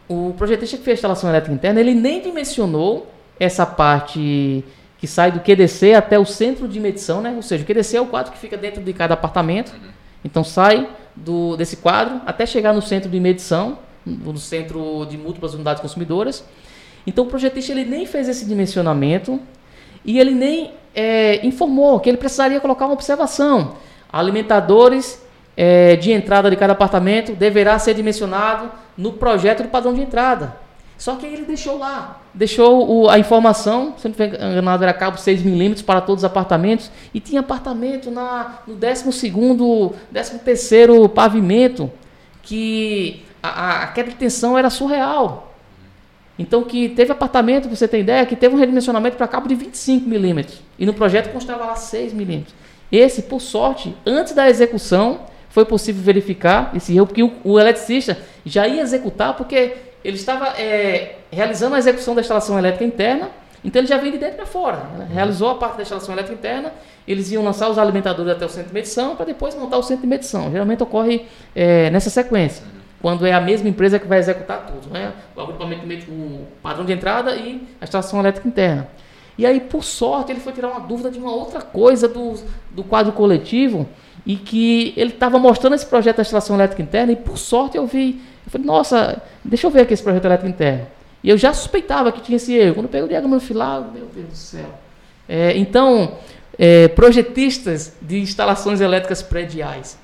o projetista que fez a instalação elétrica interna, ele nem dimensionou essa parte que sai do QDC até o centro de medição, né? Ou seja, o QDC é o quadro que fica dentro de cada apartamento. Uhum. Então sai do, desse quadro até chegar no centro de medição, no centro de múltiplas unidades consumidoras. Então o projetista ele nem fez esse dimensionamento e ele nem é, informou que ele precisaria colocar uma observação. Alimentadores é, de entrada de cada apartamento deverá ser dimensionado no projeto do padrão de entrada. Só que ele deixou lá, deixou o, a informação, se não enganado, era cabo 6 milímetros para todos os apartamentos, e tinha apartamento na, no 12 13 terceiro pavimento, que a, a, queda de tensão era surreal. Então, que teve apartamento, você ter ideia, que teve um redimensionamento para cabo de 25 milímetros. E no projeto constava lá 6 milímetros. Esse, por sorte, antes da execução, foi possível verificar esse erro, porque o, o eletricista já ia executar, porque ele estava é, realizando a execução da instalação elétrica interna, então ele já veio de dentro para fora. Né? Realizou a parte da instalação elétrica interna, eles iam lançar os alimentadores até o centro de medição, para depois montar o centro de medição. Geralmente ocorre é, nessa sequência quando é a mesma empresa que vai executar tudo, né? O agrupamento, o padrão de entrada e a instalação elétrica interna. E aí, por sorte, ele foi tirar uma dúvida de uma outra coisa do, do quadro coletivo e que ele estava mostrando esse projeto da instalação elétrica interna e, por sorte, eu vi, eu falei, nossa, deixa eu ver aqui esse projeto elétrico interno. E eu já suspeitava que tinha esse erro. Quando eu peguei o diagrama filado, meu Deus do céu. É, então, é, projetistas de instalações elétricas prediais,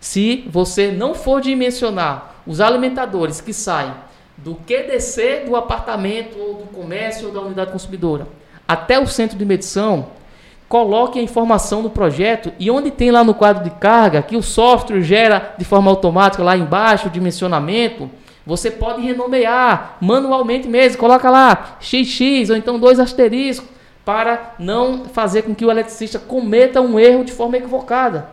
se você não for dimensionar os alimentadores que saem do QDC do apartamento ou do comércio ou da unidade consumidora até o centro de medição, coloque a informação no projeto e onde tem lá no quadro de carga que o software gera de forma automática lá embaixo o dimensionamento, você pode renomear manualmente mesmo, coloca lá XX ou então dois asteriscos para não fazer com que o eletricista cometa um erro de forma equivocada.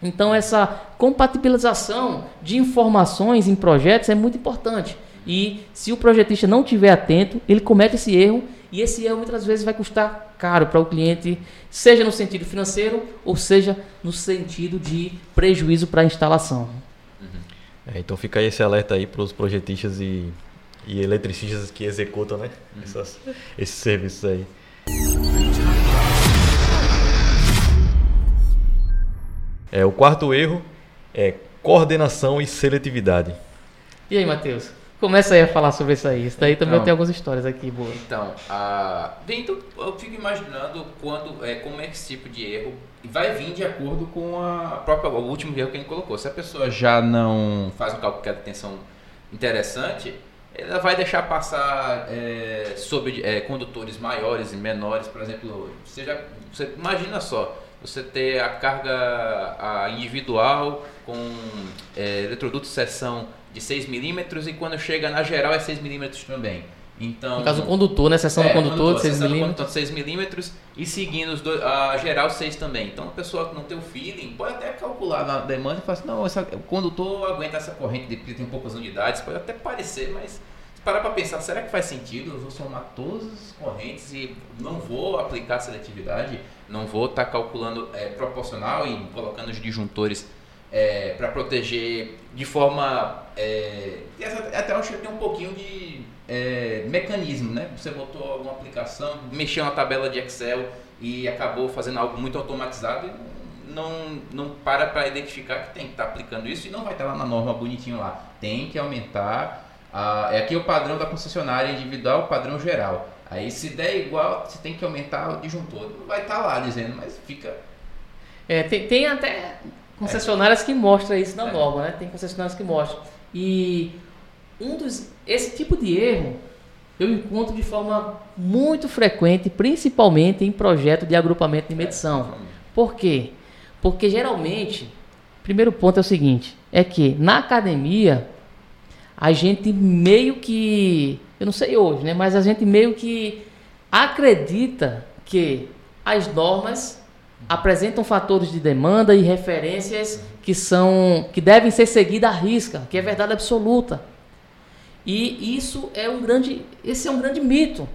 Então, essa compatibilização de informações em projetos é muito importante. E se o projetista não estiver atento, ele comete esse erro e esse erro muitas vezes vai custar caro para o cliente, seja no sentido financeiro ou seja no sentido de prejuízo para a instalação. É, então fica aí esse alerta aí para os projetistas e, e eletricistas que executam né? Uhum. Essas, esses serviços aí. É, o quarto erro é coordenação e seletividade. E aí, Matheus? Começa aí a falar sobre isso aí. Isso daí então, também tem algumas histórias aqui boas. Então, a... então, eu fico imaginando quando, é, como é que esse tipo de erro vai vir de acordo com a própria, o último erro que a gente colocou. Se a pessoa já não faz um cálculo de atenção interessante, ela vai deixar passar é, sobre é, condutores maiores e menores, por exemplo, você, já, você imagina só, você ter a carga a individual com é, eletroduto de seção de 6 milímetros e quando chega na geral é 6 milímetros também. Então, no caso, o condutor, né? Seção é, do condutor, de 6 milímetros. 6 milímetros e seguindo os dois, a geral 6 também. Então, a pessoa que não tem o feeling pode até calcular na demanda e falar assim, não, essa, o condutor aguenta essa corrente, porque tem poucas unidades, pode até parecer, mas se parar para pensar, será que faz sentido? Eu vou somar todas as correntes e não vou aplicar seletividade? Não vou estar tá calculando é, proporcional e colocando os disjuntores é, para proteger de forma. É, até acho que tem um pouquinho de é, mecanismo, né? Você botou alguma aplicação, mexeu na tabela de Excel e acabou fazendo algo muito automatizado e não, não para para identificar que tem que estar tá aplicando isso e não vai estar tá lá na norma bonitinho lá. Tem que aumentar. A, é aqui o padrão da concessionária individual, o padrão geral. Aí se der igual, você tem que aumentar o disjuntor. Não vai estar tá lá dizendo, mas fica. É, tem, tem até concessionárias é. que mostram isso na é. norma, né? Tem concessionárias que mostram. E um dos, esse tipo de erro eu encontro de forma muito frequente, principalmente em projeto de agrupamento de medição. Por quê? Porque geralmente, primeiro ponto é o seguinte, é que na academia a gente meio que eu não sei hoje, né? Mas a gente meio que acredita que as normas apresentam fatores de demanda e referências que são que devem ser seguidas à risca, que é verdade absoluta. E isso é um grande, esse é um grande mito.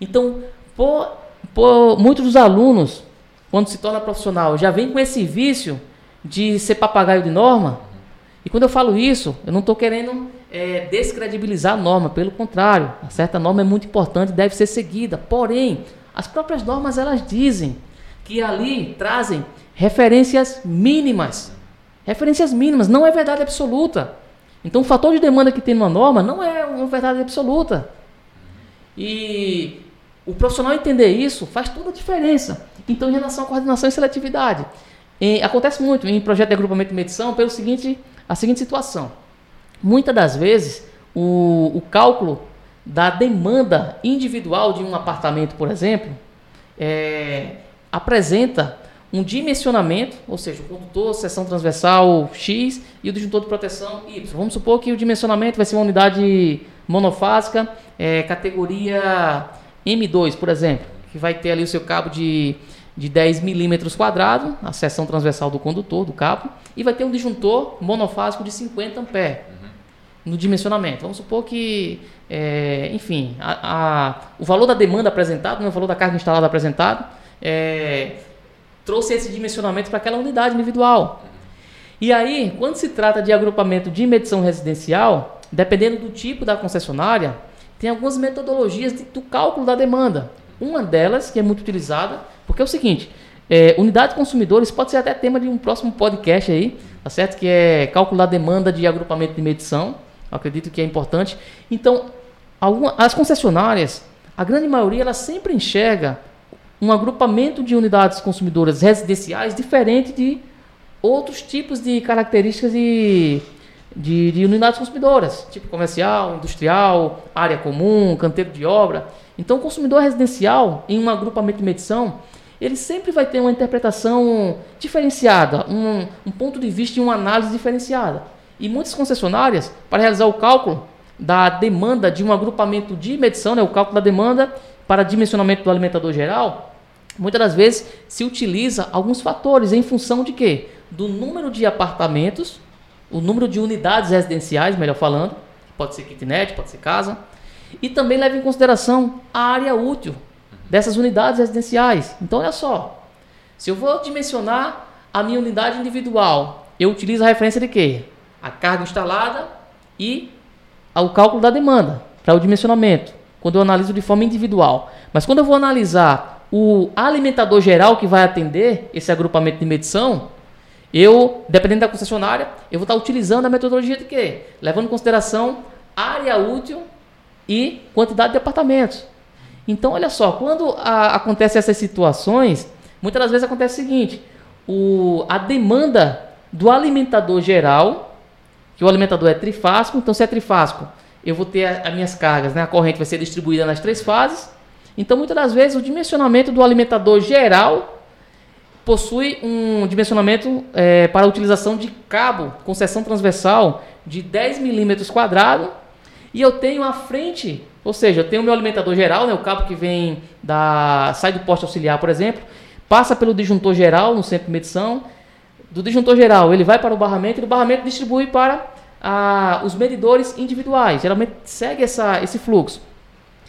Então, por, por muitos dos alunos, quando se torna profissional, já vem com esse vício de ser papagaio de norma. E quando eu falo isso, eu não estou querendo é, descredibilizar a norma, pelo contrário, a certa norma é muito importante, deve ser seguida. Porém, as próprias normas elas dizem que ali trazem referências mínimas. Referências mínimas, não é verdade absoluta. Então, o fator de demanda que tem numa norma não é uma verdade absoluta. E o profissional entender isso faz toda a diferença. Então, em relação à coordenação e seletividade, Em, acontece muito em projeto de agrupamento de medição pelo seguinte, a seguinte situação. Muitas das vezes, o, o cálculo da demanda individual de um apartamento, por exemplo, é, apresenta um dimensionamento, ou seja, o condutor, seção transversal X e o disjuntor de proteção Y. Vamos supor que o dimensionamento vai ser uma unidade monofásica, é, categoria M2, por exemplo, que vai ter ali o seu cabo de, de 10 milímetros quadrados, a seção transversal do condutor, do cabo, e vai ter um disjuntor monofásico de 50 amperes no dimensionamento. Vamos supor que, é, enfim, a, a, o valor da demanda apresentado, né, o valor da carga instalada apresentado, é, trouxe esse dimensionamento para aquela unidade individual. E aí, quando se trata de agrupamento de medição residencial, dependendo do tipo da concessionária, tem algumas metodologias de, do cálculo da demanda. Uma delas, que é muito utilizada, porque é o seguinte, é, unidade de consumidores pode ser até tema de um próximo podcast aí, tá certo? Que é cálculo da demanda de agrupamento de medição. Acredito que é importante. Então, alguma, as concessionárias, a grande maioria, ela sempre enxerga um agrupamento de unidades consumidoras residenciais diferente de outros tipos de características de, de, de, unidades consumidoras, tipo comercial, industrial, área comum, canteiro de obra. Então, o consumidor residencial, em um agrupamento de medição, ele sempre vai ter uma interpretação diferenciada, um, um ponto de vista e uma análise diferenciada. E muitas concessionárias, para realizar o cálculo da demanda de um agrupamento de medição, né, o cálculo da demanda para dimensionamento do alimentador geral, muitas das vezes se utiliza alguns fatores em função de quê? Do número de apartamentos, o número de unidades residenciais, melhor falando, pode ser kitnet, pode ser casa, e também leva em consideração a área útil dessas unidades residenciais. Então, olha só, se eu vou dimensionar a minha unidade individual, eu utilizo a referência de quê? A carga instalada e o cálculo da demanda para o dimensionamento, quando eu analiso de forma individual. Mas quando eu vou analisar o alimentador geral que vai atender esse agrupamento de medição, eu, dependendo da concessionária, eu vou estar utilizando a metodologia de quê? Levando em consideração área útil e quantidade de apartamentos. Então, olha só, quando a, acontecem essas situações, muitas das vezes acontece o seguinte: o, a demanda do alimentador geral, que o alimentador é trifásico, então se é trifásico, eu vou ter as minhas cargas, né? a corrente vai ser distribuída nas três fases, então, muitas das vezes, o dimensionamento do alimentador geral possui um dimensionamento é, para a utilização de cabo com seção transversal de 10 milímetros quadrado e eu tenho à frente, ou seja, eu tenho o meu alimentador geral, né, o cabo que vem da sai do poste auxiliar, por exemplo, passa pelo disjuntor geral no centro de medição, do disjuntor geral ele vai para o barramento e do barramento distribui para os medidores individuais. Geralmente segue essa, esse fluxo.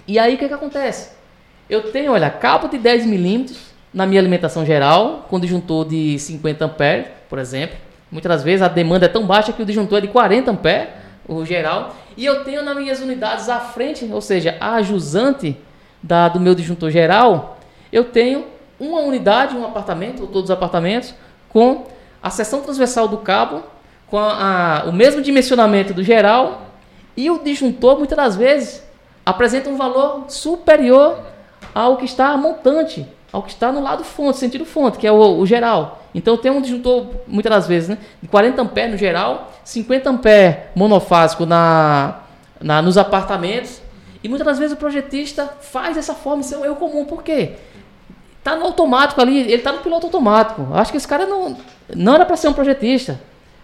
E aí o que, que acontece? Eu tenho, olha, cabo de 10 milímetros na minha alimentação geral, com disjuntor de 50 amperes, por exemplo. Muitas das vezes a demanda é tão baixa que o disjuntor é de 40 amperes, o geral. E eu tenho nas minhas unidades à frente, ou seja, a jusante da, do meu disjuntor geral, eu tenho uma unidade, um apartamento, ou todos os apartamentos, com a seção transversal do cabo, com a, a, o mesmo dimensionamento do geral, e o disjuntor, muitas das vezes, apresenta um valor superior ao que está montante, ao que está no lado fonte, sentido fonte, que é o, o geral. Então tem um disjuntor, muitas das vezes, né, de 40 amperes no geral, 50 amperes monofásico na, na, nos apartamentos. E muitas das vezes o projetista faz dessa forma, isso é um erro comum. Por quê? Está no automático ali, ele está no piloto automático. Acho que esse cara não, não era para ser um projetista.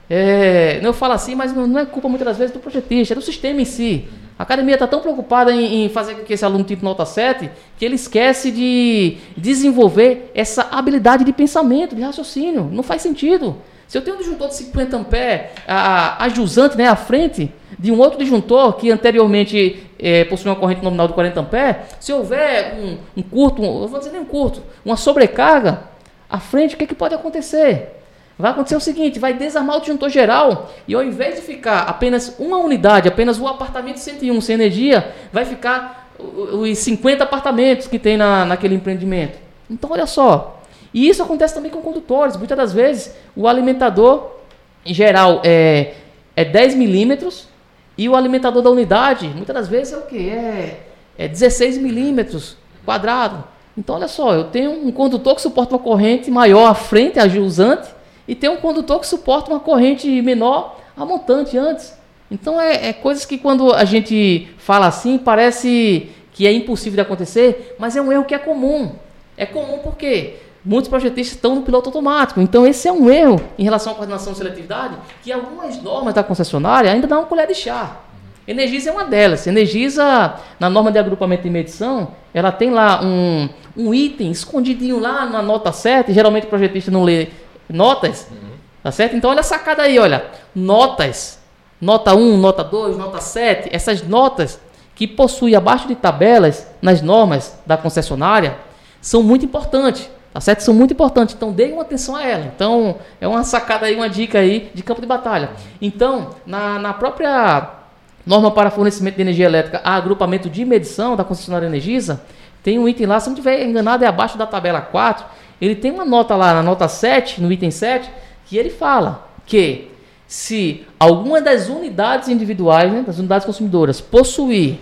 É, eu falo assim, mas não, não é culpa muitas das vezes do projetista, é do sistema em si. A academia está tão preocupada em, em, fazer com que esse aluno tipo nota 7 que ele esquece de desenvolver essa habilidade de pensamento, de raciocínio. Não faz sentido. Se eu tenho um disjuntor de 50 amperes, a, a jusante, né, à frente de um outro disjuntor que anteriormente é, possui uma corrente nominal de 40 amperes, se houver um, um curto, um, eu vou dizer nem um curto, uma sobrecarga à frente, o que, é que pode acontecer? Vai acontecer o seguinte, vai desarmar o disjuntor geral e ao invés de ficar apenas uma unidade, apenas o apartamento 101 sem energia, vai ficar os 50 apartamentos que tem na, naquele empreendimento. Então olha só, e isso acontece também com condutores. Muitas das vezes o alimentador em geral é, é 10 milímetros e o alimentador da unidade muitas das vezes é o que? É, é 16 milímetros quadrado. Então olha só, eu tenho um condutor que suporta uma corrente maior à frente, a jusante, e tem um condutor que suporta uma corrente menor a montante antes. Então é, é coisas que quando a gente fala assim parece que é impossível de acontecer, mas é um erro que é comum. É comum porque muitos projetistas estão no piloto automático. Então esse é um erro em relação à coordenação de seletividade que algumas normas da concessionária ainda dão uma colher de chá. Energisa é uma delas. Energisa, na norma de agrupamento e medição, ela tem lá um, um item escondidinho lá na nota 7. Geralmente o projetista não lê notas. Uhum. Tá certo? Então olha a sacada aí, olha. Notas. Nota 1, nota 2, nota 7. Essas notas que possuem abaixo de tabelas nas normas da concessionária são muito importantes. Tá certo? São muito importantes. Então deem uma atenção a ela. Então é uma sacada aí, uma dica aí de campo de batalha. Então, na, na própria norma para fornecimento de energia elétrica a agrupamento de medição da concessionária Energisa, tem um item lá, se não estiver enganado, é abaixo da tabela 4. Ele tem uma nota lá, na nota 7, no item 7, que ele fala que se alguma das unidades individuais, né, das unidades consumidoras, possuir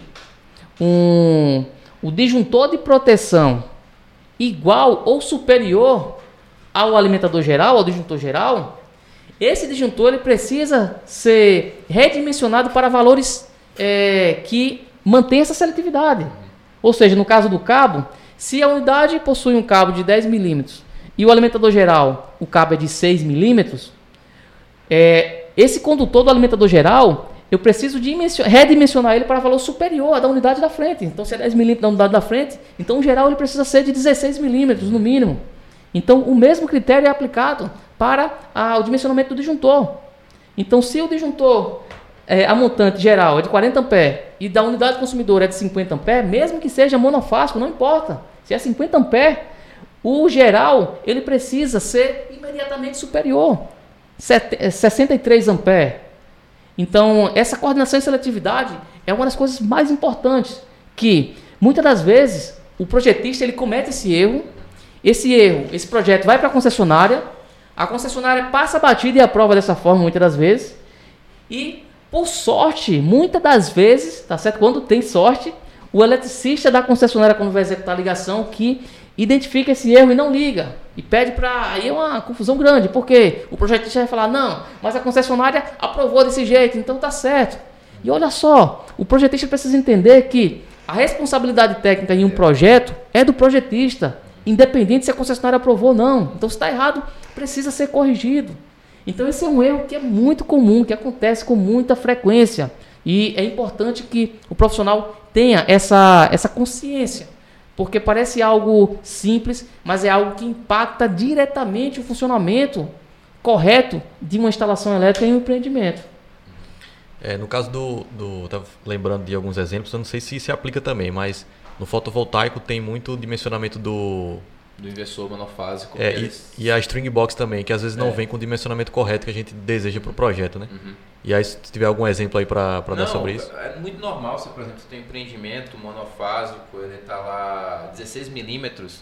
um, o disjuntor de proteção igual ou superior ao alimentador geral, ao disjuntor geral, esse disjuntor ele precisa ser redimensionado para valores é, que mantêm essa seletividade. Ou seja, no caso do cabo, se a unidade possui um cabo de 10 milímetros e o alimentador geral, o cabo é de 6 milímetros, é, esse condutor do alimentador geral, eu preciso redimensionar ele para valor superior da unidade da frente. Então, se é 10 milímetros da unidade da frente, então o geral ele precisa ser de 16 milímetros no mínimo. Então, o mesmo critério é aplicado para a, o dimensionamento do disjuntor. Então, se o disjuntor, é, a montante geral é de 40 amperes e da unidade consumidora é de 50 amperes, mesmo que seja monofásico, não importa. Se é 50 amperes, o geral ele precisa ser imediatamente superior, 63 é, amperes. Então, essa coordenação e seletividade é uma das coisas mais importantes que muitas das vezes o projetista ele comete esse erro. Esse erro, esse projeto vai para a concessionária, a concessionária passa a batida e aprova dessa forma muitas das vezes. E, por sorte, muitas das vezes, tá certo? Quando tem sorte, o eletricista da concessionária, quando vai executar a ligação, que identifica esse erro e não liga. E pede para. Aí é uma confusão grande, porque o projetista vai falar: não, mas a concessionária aprovou desse jeito, então tá certo. E olha só, o projetista precisa entender que a responsabilidade técnica em um projeto é do projetista, independente se a concessionária aprovou ou não. Então, se está errado, precisa ser corrigido. Então esse é um erro que é muito comum, que acontece com muita frequência. E é importante que o profissional tenha essa, essa consciência. Porque parece algo simples, mas é algo que impacta diretamente o funcionamento correto de uma instalação elétrica em um empreendimento. É, no caso do, do. Estava lembrando de alguns exemplos, eu não sei se se aplica também, mas no fotovoltaico tem muito dimensionamento do, do inversor monofásico. É, e, e, a string box também, que às vezes não é. vem com o dimensionamento correto que a gente deseja para o projeto, né? Uhum. E aí, se tiver algum exemplo aí para dar sobre isso? É muito normal, se por exemplo, você tem um empreendimento monofásico, ele está lá 16 milímetros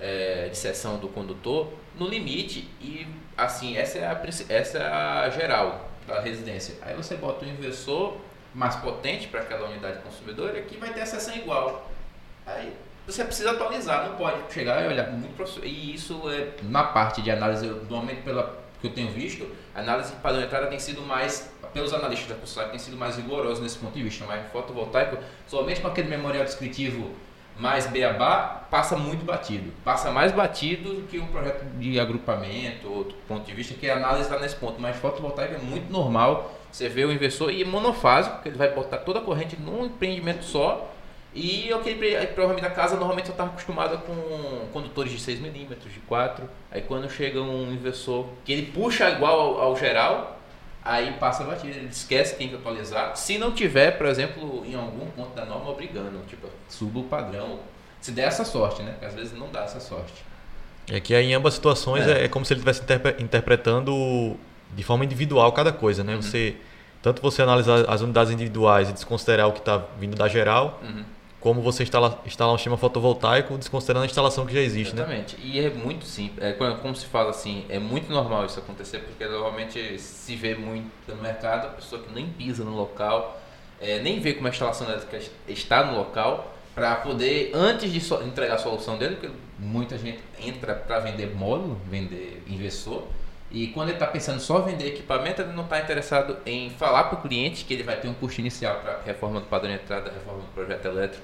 é, de seção do condutor, no limite, e assim, essa é a, essa é a geral da residência. Aí você bota um inversor mais potente para aquela unidade consumidora que vai ter a seção igual. Aí você precisa atualizar, não pode chegar e olhar muito E isso é na parte de análise, normalmente pela que eu tenho visto, a análise entrada tem sido mais, pelos analistas da construção, tem sido mais rigoroso nesse ponto de vista, mas fotovoltaico, somente com aquele memorial descritivo mais beabá, passa muito batido. Passa mais batido do que um projeto de agrupamento, outro ponto de vista, que a análise está nesse ponto. Mas fotovoltaico é muito normal, você vê o inversor e monofásico, que ele vai botar toda a corrente num empreendimento só, e aquele provavelmente a casa normalmente eu estava acostumada com condutores de 6mm, de 4. Aí quando chega um inversor que ele puxa igual ao, ao geral, aí passa a batida, ele esquece que tem que atualizar. Se não tiver, por exemplo, em algum ponto da norma obrigando, tipo, suba o padrão. Se der essa sorte, né? Porque às vezes não dá essa sorte. É que em ambas situações é, é como se ele estivesse interpretando de forma individual cada coisa, né? Uhum. Você tanto você analisar as unidades individuais e desconsiderar o que está vindo da geral, uhum como você instala, instalar um sistema fotovoltaico desconsiderando a instalação que já existe, Exatamente. né? E é muito simples. É, como se fala assim, é muito normal isso acontecer, porque normalmente se vê muito no mercado, a pessoa que nem pisa no local, é, nem vê como a instalação elétrica está no local, para poder, antes de so, entregar a solução dele, porque muita gente entra para vender módulo, vender inversor, E quando ele está pensando só vender equipamento, ele não está interessado em falar para o cliente que ele vai ter um custo inicial para reforma do padrão de entrada, reforma do projeto elétrico.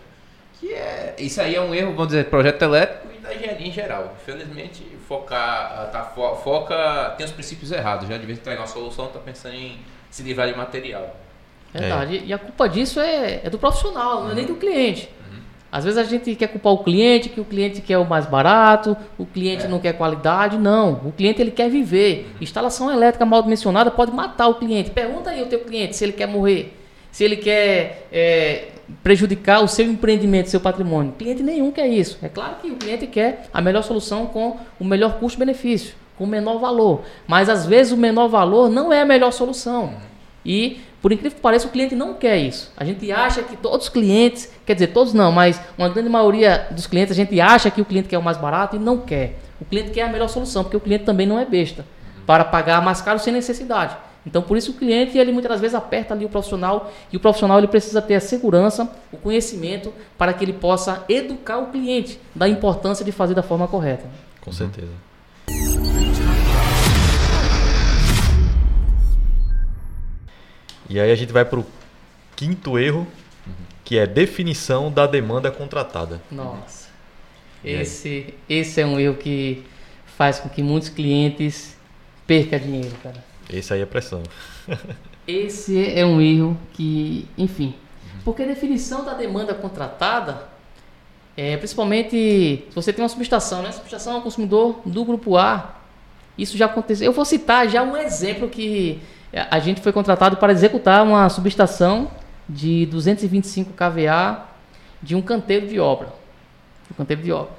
Que é, isso aí é um erro, vamos dizer, projeto elétrico e da engenharia em geral. Infelizmente, focar, tá, fo, foca, tem os princípios errados. Já de vez em entregar uma solução, está pensando em se livrar de material. Verdade. É. E a culpa disso é, é do profissional, não é nem do cliente. Às vezes a gente quer culpar o cliente, que o cliente quer o mais barato, o cliente é. não quer qualidade. Não, o cliente ele quer viver. Instalação elétrica mal dimensionada pode matar o cliente. Pergunta aí ao teu cliente se ele quer morrer, se ele quer é, prejudicar o seu empreendimento, seu patrimônio. Cliente nenhum quer isso. É claro que o cliente quer a melhor solução com o melhor custo-benefício, com o menor valor. Mas às vezes o menor valor não é a melhor solução. E por incrível que pareça, o cliente não quer isso. A gente acha que todos os clientes, quer dizer, todos não, mas uma grande maioria dos clientes, a gente acha que o cliente quer o mais barato e não quer. O cliente quer a melhor solução, porque o cliente também não é besta para pagar mais caro sem necessidade. Então, por isso o cliente, ele muitas das vezes aperta ali o profissional e o profissional ele precisa ter a segurança, o conhecimento para que ele possa educar o cliente da importância de fazer da forma correta. Com certeza. E aí a gente vai para o quinto erro, que é definição da demanda contratada. Nossa. Esse, esse é um erro que faz com que muitos clientes percam dinheiro, cara. Esse aí é pressão. esse é um erro que, enfim. Porque a definição da demanda contratada é principalmente se você tem uma subestação, né? Subestação é um consumidor do grupo A. Isso já aconteceu. Eu vou citar já um exemplo que a gente foi contratado para executar uma subestação de 225 kVA de um canteiro de obra. Um canteiro de obra.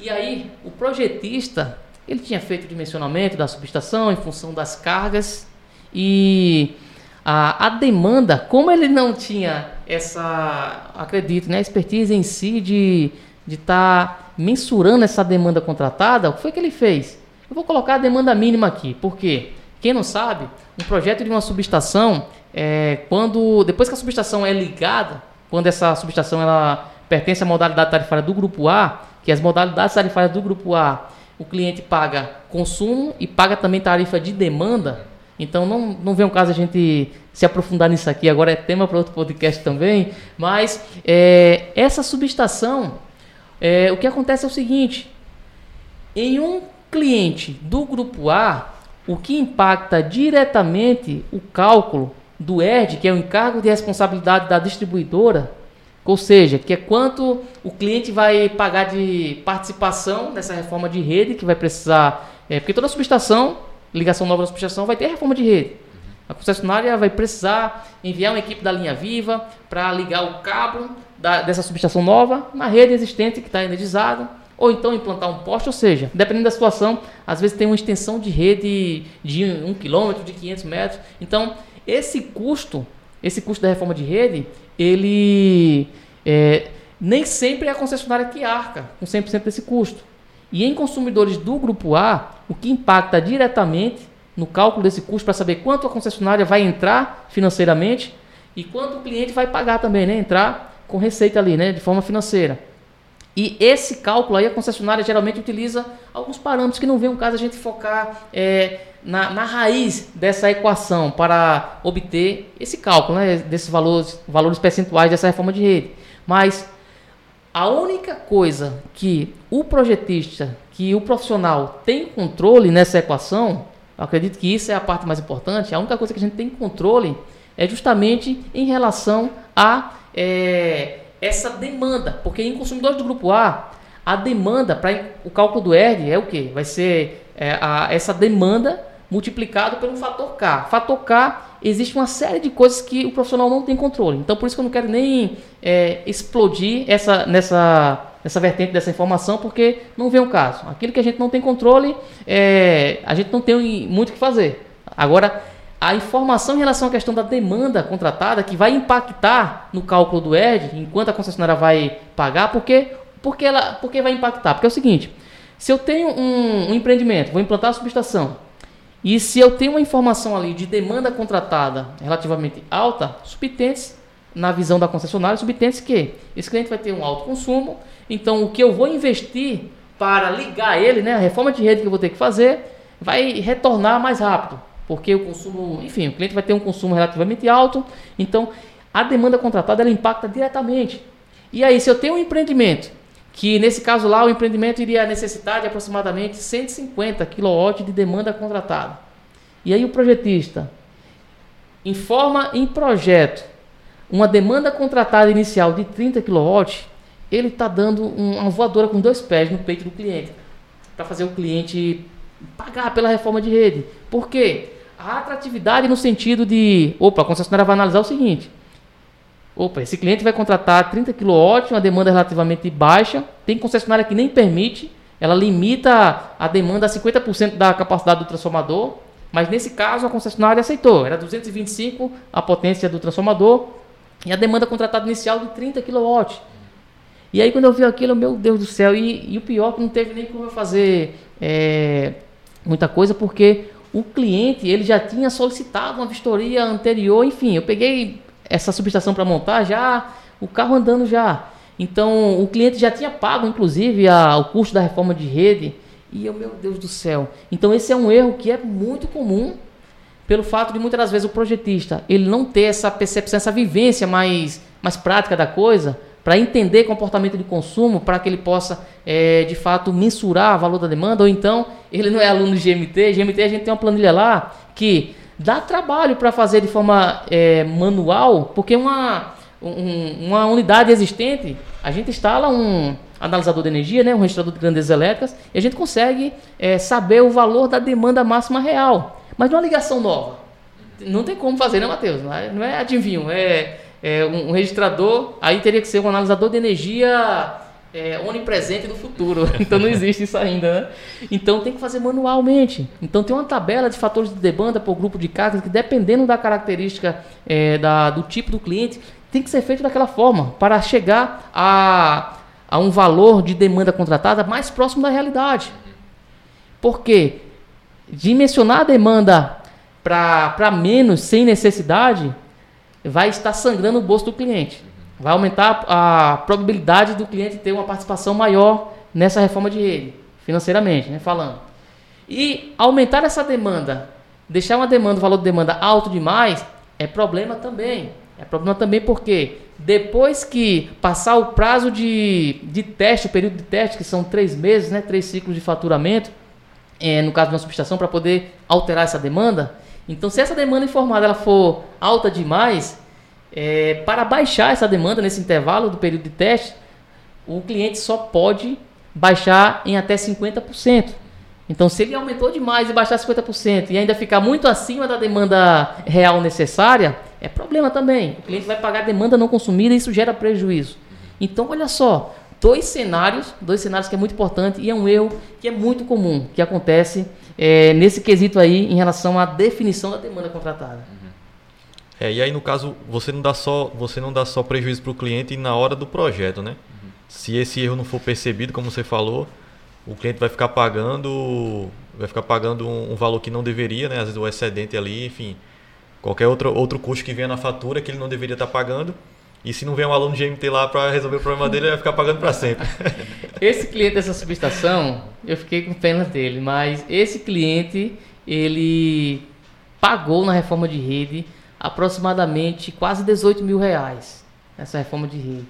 E aí, o projetista, ele tinha feito o dimensionamento da subestação em função das cargas e a, a demanda, como ele não tinha essa, acredito, né, expertise em si de estar de tá mensurando essa demanda contratada, o que foi que ele fez? Eu vou colocar a demanda mínima aqui, por quê? Quem não sabe, um projeto de uma subestação, é, quando depois que a subestação é ligada, quando essa subestação ela pertence à modalidade tarifária do grupo A, que as modalidades tarifárias do grupo A, o cliente paga consumo e paga também tarifa de demanda. Então não, não vem o caso a gente se aprofundar nisso aqui, agora é tema para outro podcast também, mas é, essa subestação, é, o que acontece é o seguinte, em um cliente do grupo A, o que impacta diretamente o cálculo do ERD, que é o encargo de responsabilidade da distribuidora, ou seja, que é quanto o cliente vai pagar de participação nessa reforma de rede, que vai precisar. É, porque toda subestação, ligação nova da subestação, vai ter reforma de rede. A concessionária vai precisar enviar uma equipe da linha viva para ligar o cabo da, dessa subestação nova na rede existente que está energizada ou então implantar um poste, ou seja, dependendo da situação, às vezes tem uma extensão de rede de 1 km, de 500 metros. Então, esse custo, esse custo da reforma de rede, ele é, nem sempre é a concessionária que arca com 100% desse custo. E em consumidores do grupo A, o que impacta diretamente no cálculo desse custo para saber quanto a concessionária vai entrar financeiramente e quanto o cliente vai pagar também, né? Entrar com receita ali, né? De forma financeira. E esse cálculo aí, a concessionária geralmente utiliza alguns parâmetros que não vem o caso a gente focar é, na, na, raiz dessa equação para obter esse cálculo, né, desses valores, valores percentuais dessa reforma de rede. Mas a única coisa que o projetista, que o profissional tem controle nessa equação, acredito que isso é a parte mais importante, a única coisa que a gente tem controle é justamente em relação a. É, essa demanda, porque em consumidores do grupo A, a demanda para o cálculo do ERD é o que? Vai ser é, a, essa demanda multiplicado pelo fator K. Fator K existe uma série de coisas que o profissional não tem controle. Então por isso que eu não quero nem é, explodir essa nessa essa vertente dessa informação, porque não vem o caso. Aquilo que a gente não tem controle, é, a gente não tem muito o que fazer. Agora a informação em relação à questão da demanda contratada que vai impactar no cálculo do ERD, enquanto a concessionária vai pagar, porque, porque, ela, porque vai impactar? Porque é o seguinte, se eu tenho um, um empreendimento, vou implantar a subestação, e se eu tenho uma informação ali de demanda contratada relativamente alta, subtende na visão da concessionária, subtende que esse cliente vai ter um alto consumo, então o que eu vou investir para ligar ele, né, a reforma de rede que eu vou ter que fazer, vai retornar mais rápido, porque o consumo, enfim, o cliente vai ter um consumo relativamente alto, então a demanda contratada ela impacta diretamente. E aí, se eu tenho um empreendimento, que nesse caso lá o empreendimento iria necessitar de aproximadamente 150 kW de demanda contratada. E aí o projetista informa em projeto uma demanda contratada inicial de 30 kW, ele está dando uma voadora com dois pés no peito do cliente, para fazer o cliente pagar pela reforma de rede. Por quê? A atratividade no sentido de, opa, a concessionária vai analisar o seguinte, opa, esse cliente vai contratar 30 kW, uma demanda relativamente baixa, tem concessionária que nem permite, ela limita a demanda a 50% da capacidade do transformador, mas nesse caso a concessionária aceitou, era 225 a potência do transformador, e a demanda contratada inicial de 30 kW. E aí quando eu vi aquilo, meu Deus do céu, e, e o pior que não teve nem como eu fazer é, muita coisa, porque o cliente ele já tinha solicitado uma vistoria anterior, enfim, eu peguei essa subestação para montar já, o carro andando já. Então o cliente já tinha pago, inclusive, a, o custo da reforma de rede. E eu, meu Deus do céu. Então esse é um erro que é muito comum pelo fato de muitas das vezes o projetista ele não ter essa percepção, essa vivência mais, mais prática da coisa, para entender comportamento de consumo, para que ele possa é, de fato mensurar o valor da demanda, ou então ele não é aluno de GMT, GMT a gente tem uma planilha lá que dá trabalho para fazer de forma é, manual, porque uma, um, uma unidade existente, a gente instala um analisador de energia, né, um registrador de grandezas elétricas, e a gente consegue é, saber o valor da demanda máxima real. Mas não é ligação nova. Não tem como fazer, né, Matheus? É, não é adivinho, é, é um, um, registrador, aí teria que ser um analisador de energia é, onipresente do futuro. Então não existe isso ainda, né? Então tem que fazer manualmente. Então tem uma tabela de fatores de demanda por grupo de cargas que, dependendo da característica é, da, do tipo do cliente, tem que ser feito daquela forma para chegar a, a um valor de demanda contratada mais próximo da realidade. Por quê? dimensionar a demanda para menos sem necessidade, vai estar sangrando o bolso do cliente. Vai aumentar a probabilidade do cliente ter uma participação maior nessa reforma de rede, financeiramente, né, falando. E aumentar essa demanda, deixar uma demanda, o valor de demanda alto demais, é problema também. É problema também porque depois que passar o prazo de, de teste, o período de teste, que são três meses, né, três ciclos de faturamento, é, no caso de uma subestação, para poder alterar essa demanda. Então, se essa demanda informada ela for alta demais, é, para baixar essa demanda nesse intervalo do período de teste, o cliente só pode baixar em até 50%. Então, se ele aumentou demais e baixar 50% e ainda ficar muito acima da demanda real necessária, é problema também. O cliente vai pagar demanda não consumida e isso gera prejuízo. Então, olha só, dois cenários, dois cenários que é muito importante e é um erro que é muito comum, que acontece é, nesse quesito aí em relação à definição da demanda contratada. É, e aí no caso você não dá só você não dá só prejuízo para o cliente na hora do projeto, né? Uhum. Se esse erro não for percebido, como você falou, o cliente vai ficar pagando vai ficar pagando um, um valor que não deveria, né? Às vezes o excedente ali, enfim, qualquer outro outro custo que venha na fatura que ele não deveria estar pagando e se não vier um aluno de GMT lá para resolver o problema dele, ele vai ficar pagando para sempre. Esse cliente dessa subestação, eu fiquei com pena dele, mas esse cliente, ele pagou na reforma de rede aproximadamente quase 18 mil reais nessa reforma de rede.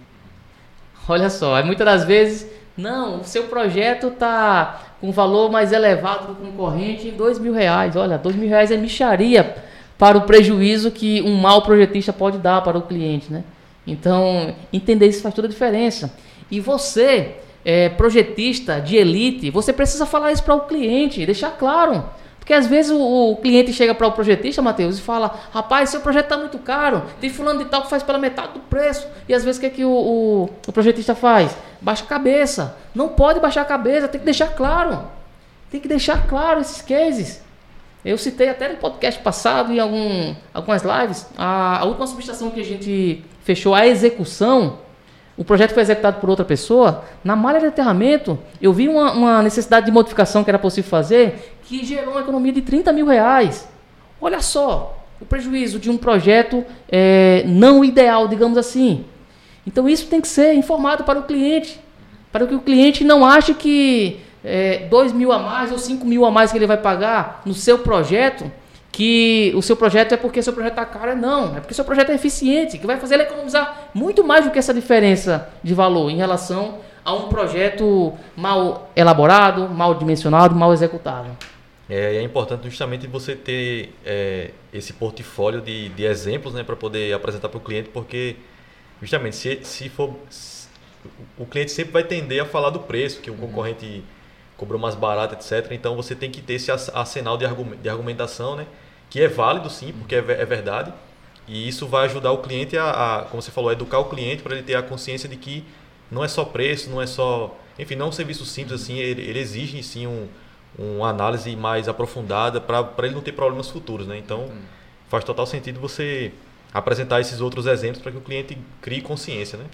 Olha só, muitas das vezes, não, o seu projeto está com valor mais elevado do concorrente em 2 mil reais. Olha, 2 mil reais é micharia para o prejuízo que um mau projetista pode dar para o cliente, né? Então, entender isso faz toda a diferença. E você, é, projetista de elite, você precisa falar isso para o cliente, deixar claro. Porque às vezes o, o cliente chega para o projetista, Matheus, e fala: Rapaz, seu projeto está muito caro, tem fulano de tal que faz pela metade do preço. E às vezes o que, é que o, o, o projetista faz? Baixa a cabeça. Não pode baixar a cabeça, tem que deixar claro. Tem que deixar claro esses cases. Eu citei até no podcast passado, em algum, algumas lives, a, a última subestação que a gente fechou a execução, o projeto foi executado por outra pessoa, na malha de aterramento, eu vi uma, uma, necessidade de modificação que era possível fazer, que gerou uma economia de 30 mil reais. Olha só, o prejuízo de um projeto é, não ideal, digamos assim. Então isso tem que ser informado para o cliente, para que o cliente não ache que é, 2 mil a mais ou 5 mil a mais que ele vai pagar no seu projeto, que o seu projeto é porque seu projeto está caro, não. É porque seu projeto é eficiente, que vai fazer ele economizar muito mais do que essa diferença de valor em relação a um projeto mal elaborado, mal dimensionado, mal executado. É, é importante justamente você ter é, esse portfólio de, de exemplos né, para poder apresentar para o cliente, porque justamente se, se for. Se, o cliente sempre vai tender a falar do preço, que o uhum. concorrente cobrou mais barato, etc. Então você tem que ter esse arsenal de, de argumentação, né? Que é válido sim, porque é, é verdade. E isso vai ajudar o cliente a, a como você falou, a educar o cliente para ele ter a consciência de que não é só preço, não é só. Enfim, não é um serviço simples assim, ele, ele exige sim um, uma análise mais aprofundada para ele não ter problemas futuros, né? Então, hum. faz total sentido você apresentar esses outros exemplos para que o cliente crie consciência, né?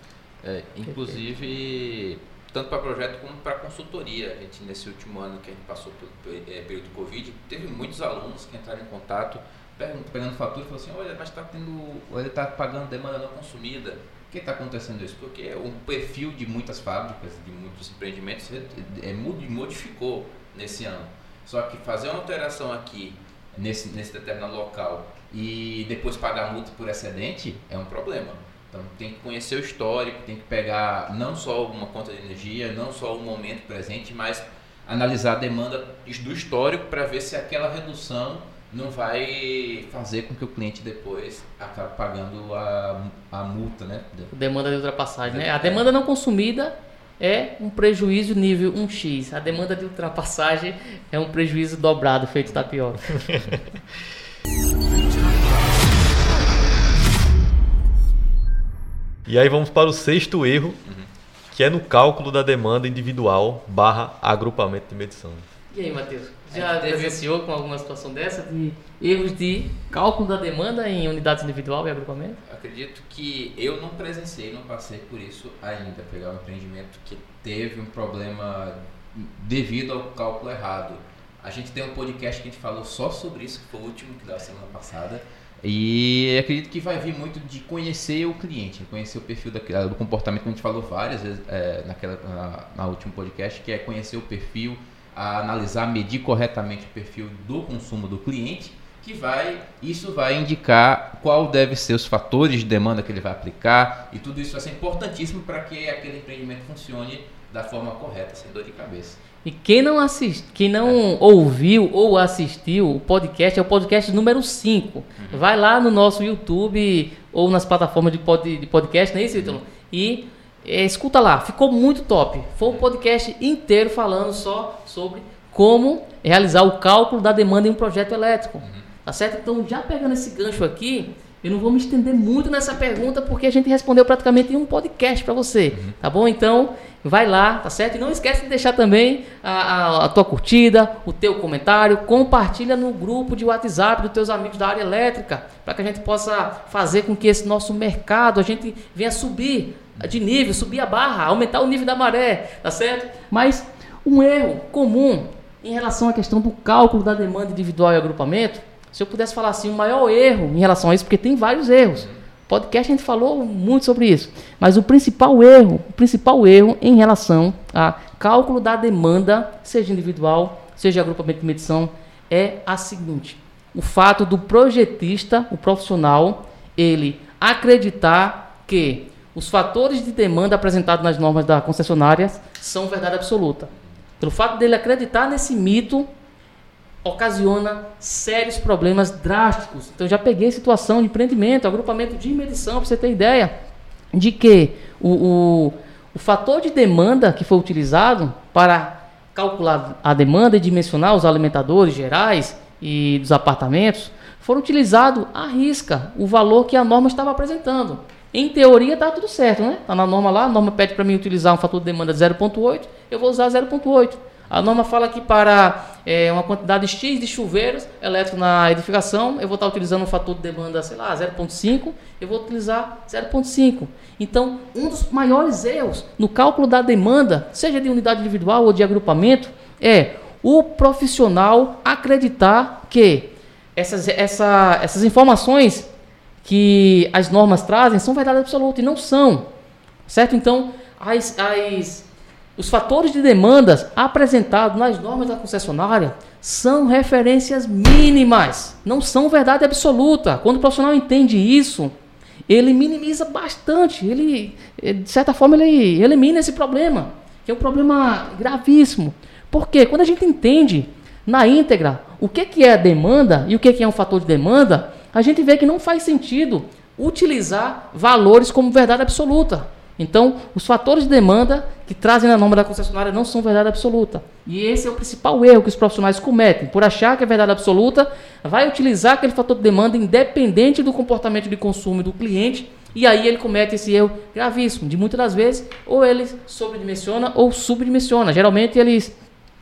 É, inclusive, tanto para projeto como para consultoria. A gente, nesse último ano que a gente passou pelo é, período de Covid, teve muitos alunos que entraram em contato, pegando fatura e falaram assim, olha, mas está tendo, ele está pagando demanda não consumida que está acontecendo isso? Porque o perfil de muitas fábricas, de muitos empreendimentos, é, modificou nesse ano. Só que fazer uma alteração aqui, nesse, nesse determinado local, e depois pagar multa por excedente, é um problema. Então tem que conhecer o histórico, tem que pegar não só uma conta de energia, não só o momento presente, mas analisar a demanda do histórico para ver se aquela redução não vai fazer com que o cliente depois acabe pagando a, a multa, né? Demanda de ultrapassagem, né? A demanda não consumida é um prejuízo nível 1x. A demanda de ultrapassagem é um prejuízo dobrado, feito tapioca. e aí vamos para o sexto erro, uhum. que é no cálculo da demanda individual barra agrupamento de medição. E aí, Matheus? Já presenciou com alguma situação dessa de erros de cálculo da demanda em unidades individual e agrupamento? Acredito que eu não presenciei, não passei por isso ainda. Pegar um empreendimento que teve um problema devido ao cálculo errado. A gente tem um podcast que a gente falou só sobre isso, que foi o último que da semana passada. E acredito que vai vir muito de conhecer o cliente, conhecer o perfil da, do comportamento que a gente falou várias vezes é, naquela, na, na podcast, que é conhecer o perfil, analisar, medir corretamente o perfil do consumo do cliente, que vai, isso vai indicar qual deve ser os fatores de demanda que ele vai aplicar e tudo isso vai ser importantíssimo para que aquele empreendimento funcione da forma correta, sem dor de cabeça. E quem não assist, quem não é. ouviu ou assistiu o podcast, é o podcast número 5. Uhum. Vai lá no nosso YouTube ou nas plataformas de, pod, de podcast, não é isso, Ítalo? Uhum. E é, escuta lá, ficou muito top. Foi um podcast inteiro falando só sobre como realizar o cálculo da demanda em um projeto elétrico. Uhum. Tá certo? Então, já pegando esse gancho aqui, eu não vou me estender muito nessa pergunta porque a gente respondeu praticamente em um podcast para você, uhum. tá bom? Então, vai lá, tá certo? E não esquece de deixar também a, a, a, tua curtida, o teu comentário, compartilha no grupo de WhatsApp dos teus amigos da área elétrica, para que a gente possa fazer com que esse nosso mercado, a gente venha subir de nível, subir a barra, aumentar o nível da maré, tá certo? Mas um erro comum em relação à questão do cálculo da demanda individual e agrupamento, se eu pudesse falar assim, o maior erro em relação a isso, porque tem vários erros. Podcast a gente falou muito sobre isso, mas o principal erro, o principal erro em relação a cálculo da demanda, seja individual, seja agrupamento de medição, é a seguinte: o fato do projetista, o profissional, ele acreditar que os fatores de demanda apresentados nas normas da concessionária são verdade absoluta. Pelo fato dele acreditar nesse mito, ocasiona sérios problemas drásticos. Então, já peguei situação de empreendimento, agrupamento de medição, para você ter ideia de que o, o, o fator de demanda que foi utilizado para calcular a demanda e dimensionar os alimentadores gerais e dos apartamentos foram utilizados à risca o valor que a norma estava apresentando. Em teoria está tudo certo, né? Está na norma lá, a norma pede para mim utilizar um fator de demanda de 0.8, eu vou usar 0.8. A norma fala que para é, uma quantidade X de chuveiros elétricos na edificação, eu vou estar utilizando um fator de demanda, sei lá, 0.5, eu vou utilizar 0.5. Então, um dos maiores erros no cálculo da demanda, seja de unidade individual ou de agrupamento, é o profissional acreditar que essas, essa, essas informações que as normas trazem são verdade absoluta e não são. Certo? Então, as, as, Os fatores de demandas apresentados nas normas da concessionária são referências mínimas, não são verdade absoluta. Quando o profissional entende isso, ele minimiza bastante, ele, de certa forma, ele elimina esse problema, que é um problema gravíssimo. Porque quando a gente entende na íntegra o que, que é a demanda e o que, que é um fator de demanda, a gente vê que não faz sentido utilizar valores como verdade absoluta. Então, os fatores de demanda que trazem na norma da concessionária não são verdade absoluta. E esse é o principal erro que os profissionais cometem. Por achar que é verdade absoluta, vai utilizar aquele fator de demanda independente do comportamento de consumo do cliente. E aí ele comete esse erro gravíssimo. De muitas das vezes, ou ele sobredimensiona ou subdimensiona. Geralmente eles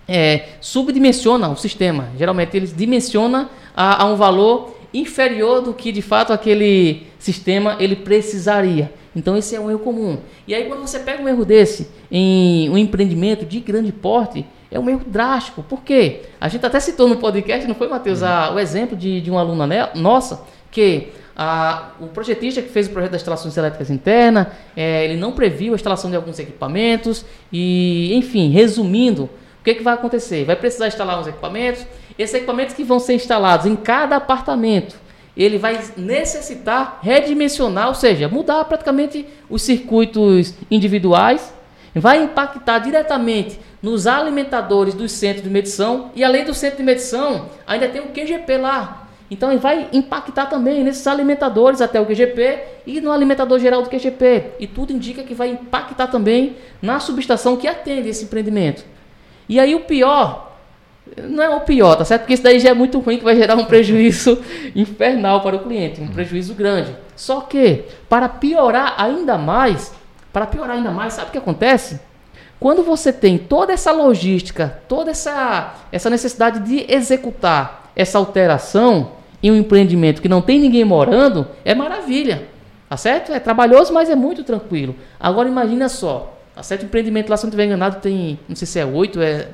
é, subdimensionam o sistema. Geralmente eles dimensionam a, a um valor inferior do que de fato aquele sistema ele precisaria. Então esse é um erro comum. E aí quando você pega um erro desse em um empreendimento de grande porte, é um erro drástico. Por quê? A gente até citou no podcast, não foi, Matheus, uhum. o exemplo de, de uma aluna nossa que a, o projetista que fez o projeto das instalações elétricas internas, é, ele não previu a instalação de alguns equipamentos e, enfim, resumindo, o que, que vai acontecer? Vai precisar instalar uns equipamentos, esses equipamentos que vão ser instalados em cada apartamento, ele vai necessitar redimensionar, ou seja, mudar praticamente os circuitos individuais, vai impactar diretamente nos alimentadores dos centros de medição e além do centro de medição, ainda tem o QGP lá. Então ele vai impactar também nesses alimentadores até o QGP e no alimentador geral do QGP. E tudo indica que vai impactar também na subestação que atende esse empreendimento. E aí o pior não é o pior, tá certo? Porque isso daí já é muito ruim, que vai gerar um prejuízo infernal para o cliente, um prejuízo grande. Só que, para piorar ainda mais, para piorar ainda mais, sabe o que acontece? Quando você tem toda essa logística, toda essa, essa necessidade de executar essa alteração em um empreendimento que não tem ninguém morando, é maravilha. Tá certo? É trabalhoso, mas é muito tranquilo. Agora imagina só, tá certo? O empreendimento lá, se não estiver enganado, tem, não sei se é 8, é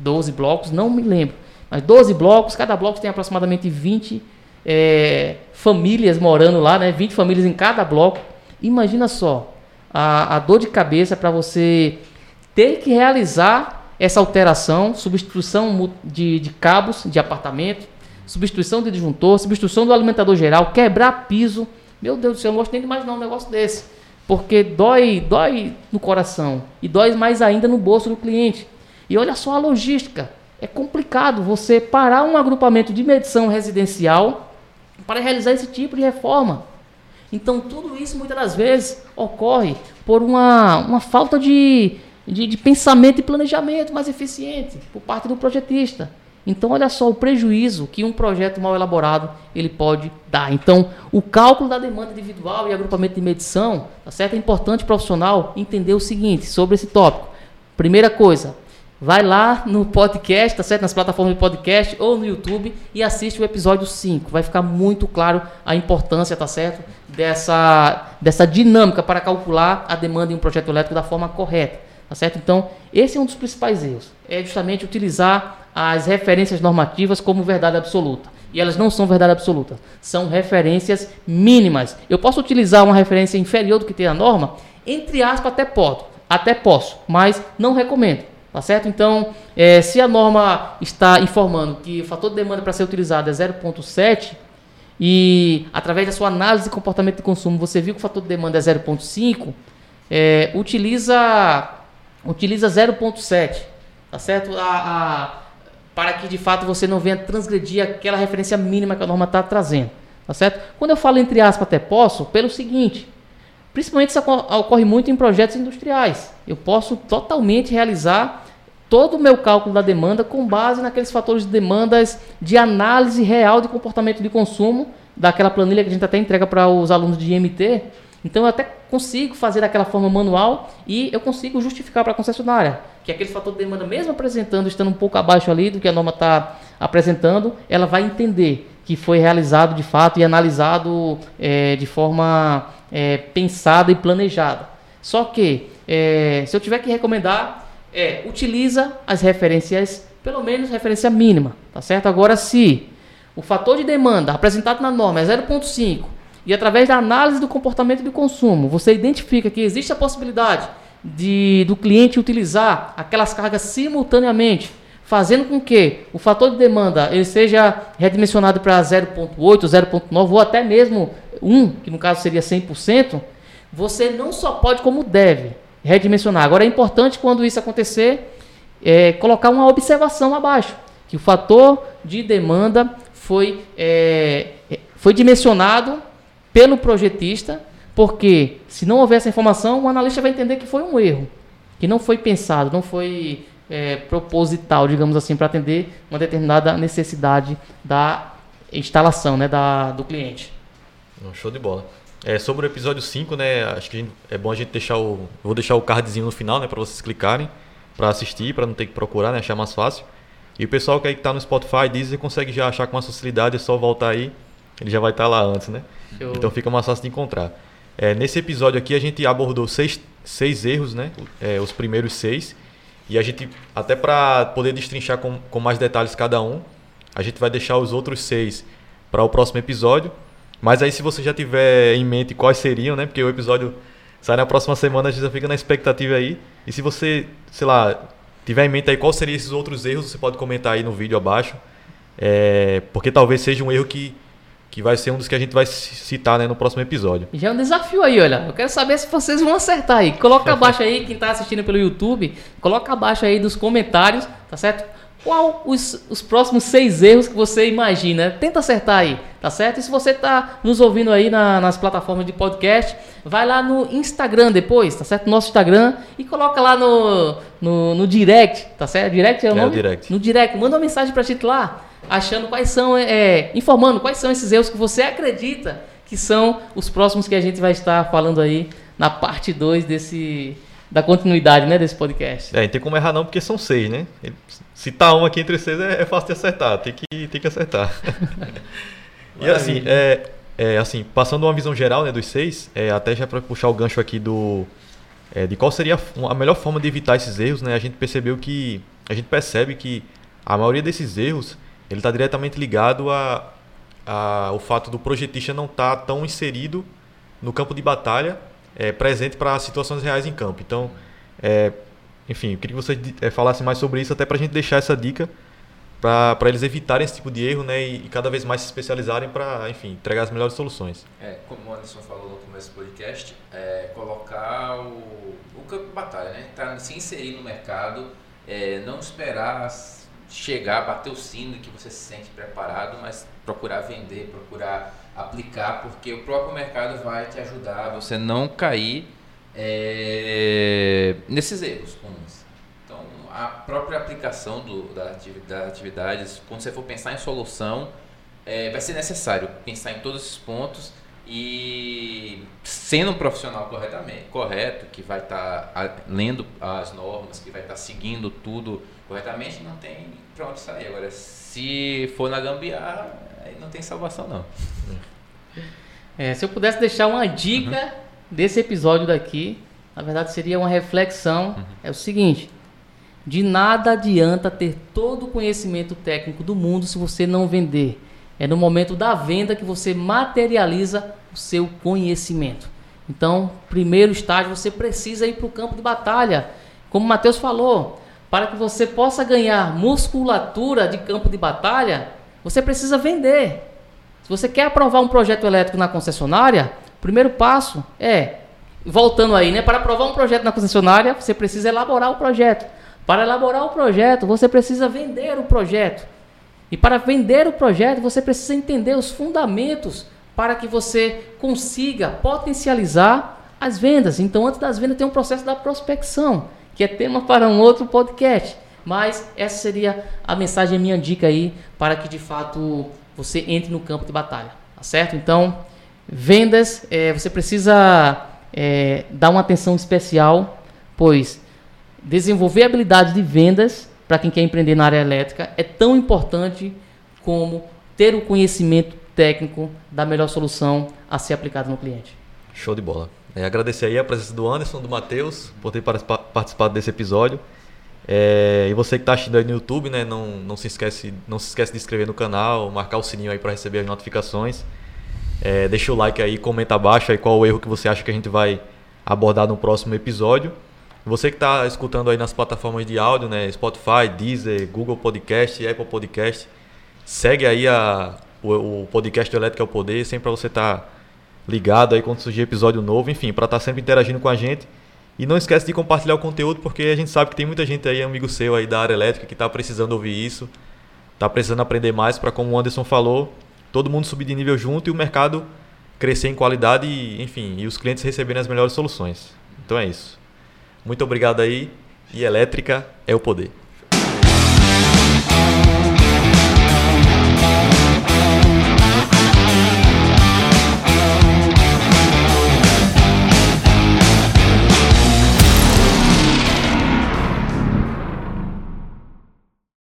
12 blocos, não me lembro. Mas 12 blocos, cada bloco tem aproximadamente 20 é, famílias morando lá, né? 20 famílias em cada bloco. Imagina só a, a dor de cabeça para você ter que realizar essa alteração, substituição de, de cabos de apartamento, substituição de disjuntor, substituição do alimentador geral, quebrar piso. Meu Deus do céu, eu não gosto nem de imaginar um negócio desse. Porque dói, dói no coração e dói mais ainda no bolso do cliente. E olha só a logística. É complicado você parar um agrupamento de medição residencial para realizar esse tipo de reforma. Então, tudo isso muitas das vezes ocorre por uma, uma falta de, de, de pensamento e planejamento mais eficiente por parte do projetista. Então, olha só o prejuízo que um projeto mal elaborado ele pode dar. Então, o cálculo da demanda individual e agrupamento de medição, tá certo? É importante o profissional entender o seguinte sobre esse tópico. Primeira coisa, Vai lá no podcast, tá certo? Nas plataformas de podcast ou no YouTube e assiste o episódio 5. Vai ficar muito claro a importância, tá certo? Dessa, dessa dinâmica para calcular a demanda em um projeto elétrico da forma correta, tá certo? Então, esse é um dos principais erros. É justamente utilizar as referências normativas como verdade absoluta. E elas não são verdade absoluta, são referências mínimas. Eu posso utilizar uma referência inferior do que tem a norma? Entre aspas, até posso, até posso, mas não recomendo. Tá certo? Então, é, se a norma está informando que o fator de demanda para ser utilizado é 0,7 e através da sua análise de comportamento de consumo você viu que o fator de demanda é 0,5, é, utiliza utiliza 0,7, tá certo? A, a, para que de fato você não venha transgredir aquela referência mínima que a norma está trazendo, tá certo? Quando eu falo entre aspas até posso, pelo seguinte, Principalmente isso ocorre muito em projetos industriais. Eu posso totalmente realizar todo o meu cálculo da demanda com base naqueles fatores de demandas de análise real de comportamento de consumo daquela planilha que a gente até entrega para os alunos de IMT. Então eu até consigo fazer daquela forma manual e eu consigo justificar para a concessionária que aquele fator de demanda, mesmo apresentando, estando um pouco abaixo ali do que a norma está apresentando, ela vai entender que foi realizado de fato e analisado é, de forma é, pensada e planejada. Só que, é, se eu tiver que recomendar, é, utiliza as referências, pelo menos referência mínima, tá certo? Agora, se o fator de demanda apresentado na norma é 0,5 e através da análise do comportamento de consumo, você identifica que existe a possibilidade de, do cliente utilizar aquelas cargas simultaneamente, fazendo com que o fator de demanda ele seja redimensionado para 0.8, 0.9 ou até mesmo 1, que no caso seria 100%, você não só pode como deve redimensionar. Agora é importante quando isso acontecer é, colocar uma observação abaixo, que o fator de demanda foi, é, foi dimensionado pelo projetista, porque se não houver essa informação, o analista vai entender que foi um erro, que não foi pensado, não foi é, proposital, digamos assim, para atender uma determinada necessidade da instalação né, da, do cliente. Show de bola. É, sobre o episódio 5, né, acho que é bom a gente deixar o. Vou deixar o cardzinho no final, né, para vocês clicarem, para assistir, para não ter que procurar, né, achar mais fácil. E o pessoal que aí está no Spotify, Deezer, consegue já achar com mais facilidade, é só voltar aí, ele já vai estar tá lá antes, né? Show. Então fica mais fácil de encontrar. É, nesse episódio aqui a gente abordou seis, seis erros, né? É, os primeiros seis. E a gente, até para poder destrinchar com, com mais detalhes cada um, a gente vai deixar os outros seis para o próximo episódio. Mas aí se você já tiver em mente quais seriam, né? Porque o episódio sai na próxima semana, a gente já fica na expectativa aí. E se você, sei lá, tiver em mente aí quais seriam esses outros erros, você pode comentar aí no vídeo abaixo. É, porque talvez seja um erro que, que vai ser um dos que a gente vai citar né, no próximo episódio. Já é um desafio aí, olha. Eu quero saber se vocês vão acertar aí. Coloca abaixo aí, quem está assistindo pelo YouTube, coloca abaixo aí dos comentários, tá certo? Qual os, os próximos seis erros que você imagina? Tenta acertar aí, tá certo? E se você está nos ouvindo aí na, nas plataformas de podcast, vai lá no Instagram depois, tá certo? Nosso Instagram e coloca lá no, no, no direct, tá certo? Direct é o é, nome? O direct. No direct. Manda uma mensagem pra gente lá, achando quais são, é, informando quais são esses erros que você acredita que são os próximos que a gente vai estar falando aí na parte 2 desse da continuidade, né, desse podcast. É, não tem como errar não, porque são seis, né? Se tá um aqui entre seis é, é fácil de acertar, tem que, tem que acertar. e assim, é, é, assim, passando uma visão geral né, dos seis, é, até já para puxar o gancho aqui do é, de qual seria a melhor forma de evitar esses erros, né? A gente percebeu que a gente percebe que a maioria desses erros ele está diretamente ligado a, a o fato do projetista não estar tá tão inserido no campo de batalha é, presente para situações reais em campo. Então, é, enfim, eu queria que você é, falasse mais sobre isso, até para a gente deixar essa dica para eles evitarem esse tipo de erro né, e, e cada vez mais se especializarem para, enfim, entregar as melhores soluções. É, como o Anderson falou no começo do podcast, é colocar o, o campo de batalha, né? Tá, se inserir no mercado, é, não esperar chegar, bater o sino que você se sente preparado, mas procurar vender, procurar aplicar, porque o próprio mercado vai te ajudar a você não cair é, nesses erros comuns. Então, a própria aplicação do, da, das atividades, quando você for pensar em solução, é, vai ser necessário pensar em todos esses pontos e sendo um profissional corretamente, correto, que vai estar tá lendo as normas, que vai estar tá seguindo tudo corretamente, não tem para onde sair. Agora, se for na gambiarra, aí não tem salvação não. É, se eu pudesse deixar uma dica uhum. desse episódio daqui, na verdade seria uma reflexão. Uhum. É o seguinte: de nada adianta ter todo o conhecimento técnico do mundo se você não vender. É no momento da venda que você materializa o seu conhecimento. Então, primeiro estágio, você precisa ir para o campo de batalha. Como o Matheus falou, para que você possa ganhar musculatura de campo de batalha, você precisa vender. Se você quer aprovar um projeto elétrico na concessionária, o primeiro passo é, voltando aí, né? Para aprovar um projeto na concessionária, você precisa elaborar o projeto. Para elaborar o projeto, você precisa vender o projeto. E para vender o projeto, você precisa entender os fundamentos para que você consiga potencializar as vendas. Então, antes das vendas, tem um processo da prospecção, que é tema para um outro podcast. Mas essa seria a mensagem, a minha dica aí, para que de fato você entre no campo de batalha, tá certo? Então, vendas, é, você precisa é, dar uma atenção especial, pois desenvolver habilidades de vendas para quem quer empreender na área elétrica é tão importante como ter o conhecimento técnico da melhor solução a ser aplicada no cliente. Show de bola. É, agradecer aí a presença do Anderson, do Matheus, por ter participado desse episódio. É, e você que está assistindo aí no YouTube, né, não, não, se esquece, não se esquece de inscrever no canal, marcar o sininho aí para receber as notificações. É, deixa o like aí, comenta abaixo aí qual o erro que você acha que a gente vai abordar no próximo episódio. Você que está escutando aí nas plataformas de áudio, né? Spotify, Deezer, Google Podcast, Apple Podcast, segue aí a, o, o podcast do Elétrica ao Poder, sempre para você estar tá ligado aí quando surgir episódio novo, enfim, para estar tá sempre interagindo com a gente. E não esquece de compartilhar o conteúdo, porque a gente sabe que tem muita gente aí, amigo seu aí da área elétrica, que está precisando ouvir isso, está precisando aprender mais para, como o Anderson falou, todo mundo subir de nível junto e o mercado crescer em qualidade e, enfim, e os clientes receberem as melhores soluções. Então é isso. Muito obrigado aí e elétrica é o poder.